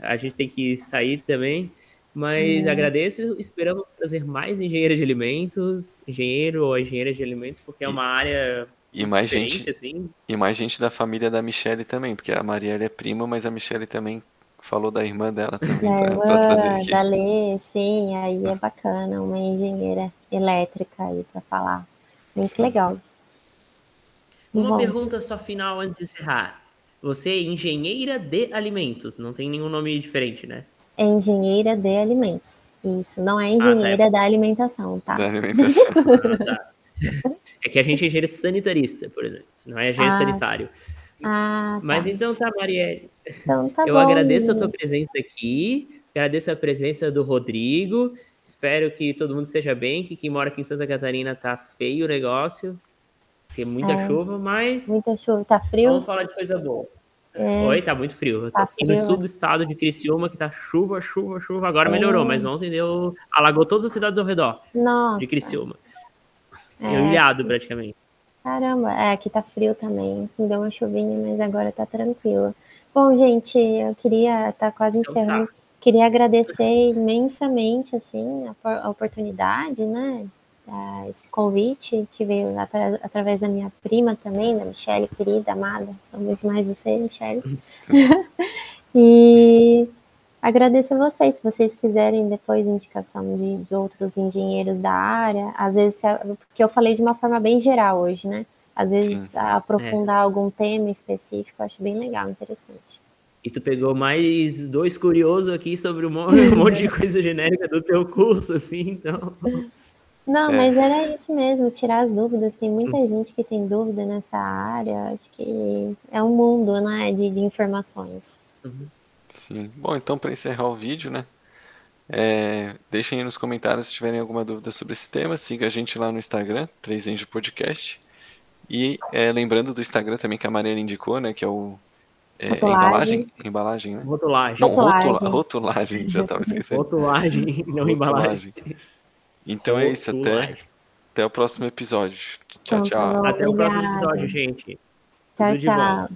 A gente tem que sair também. Mas é. agradeço. Esperamos trazer mais engenheiros de alimentos, engenheiro ou engenheira de alimentos, porque é uma área e mais gente assim. E mais gente da família da Michelle também, porque a Marielle é prima, mas a Michelle também falou da irmã dela também. Da pra, irmã, pra da Lê, sim, aí é bacana, uma engenheira elétrica aí para falar. Muito legal. Uma Bom. pergunta só final antes de encerrar. Você é engenheira de alimentos, não tem nenhum nome diferente, né? É engenheira de alimentos. Isso, não é engenheira ah, tá. da alimentação, tá? Da alimentação. ah, <laughs> tá. É que a gente é engenheiro sanitarista, por exemplo, não é engenheiro ah. sanitário. Ah, tá. Mas então tá, Marielle. Então tá Eu bom, agradeço gente. a tua presença aqui, agradeço a presença do Rodrigo. Espero que todo mundo esteja bem, que quem mora aqui em Santa Catarina tá feio o negócio, tem muita é, chuva, mas. Muita chuva, tá frio? Vamos falar de coisa boa. É, Oi, tá muito frio. Tá frio. no sul do estado de Criciúma, que tá chuva, chuva, chuva. Agora é. melhorou, mas ontem deu. alagou todas as cidades ao redor Nossa. de Criciúma. É. Ilhado praticamente. Caramba, é, aqui tá frio também. Deu uma chuvinha, mas agora tá tranquilo. Bom, gente, eu queria, tá quase Então tá. encerrando. Queria agradecer imensamente, assim, a, a oportunidade, né? a esse convite que veio atra- através da minha prima também, da Michelle, querida, amada. Amo demais você, Michelle. <laughs> <laughs> e agradeço a vocês, se vocês quiserem depois indicação de, de outros engenheiros da área, às vezes, se- porque eu falei de uma forma bem geral hoje, né? Às vezes Sim. aprofundar algum tema específico, eu acho bem legal, interessante. E tu pegou mais dois curiosos aqui sobre um mon- <laughs> monte de coisa genérica do teu curso, assim, então. Não, É. mas era isso mesmo, tirar as dúvidas. Tem muita gente que tem dúvida nessa área. Acho que é um mundo, né, de, de informações. Sim. Bom, então para encerrar o vídeo, né? é, deixem aí nos comentários se tiverem alguma dúvida sobre esse tema. Siga a gente lá no Instagram, 3Eng Podcast. E é, lembrando do Instagram também que a Mariana indicou, né? Que é o é, Rotulagem. embalagem, embalagem, né? Rotulagem. Não, Rotulagem. rotula- rotulagem, já estava esquecendo. Rotulagem, não embalagem. Rotulagem. Então é isso, até, Rotulagem. até o próximo episódio. Tchau, tchau. Até o próximo episódio, gente. Tchau, Tudo de bom. tchau.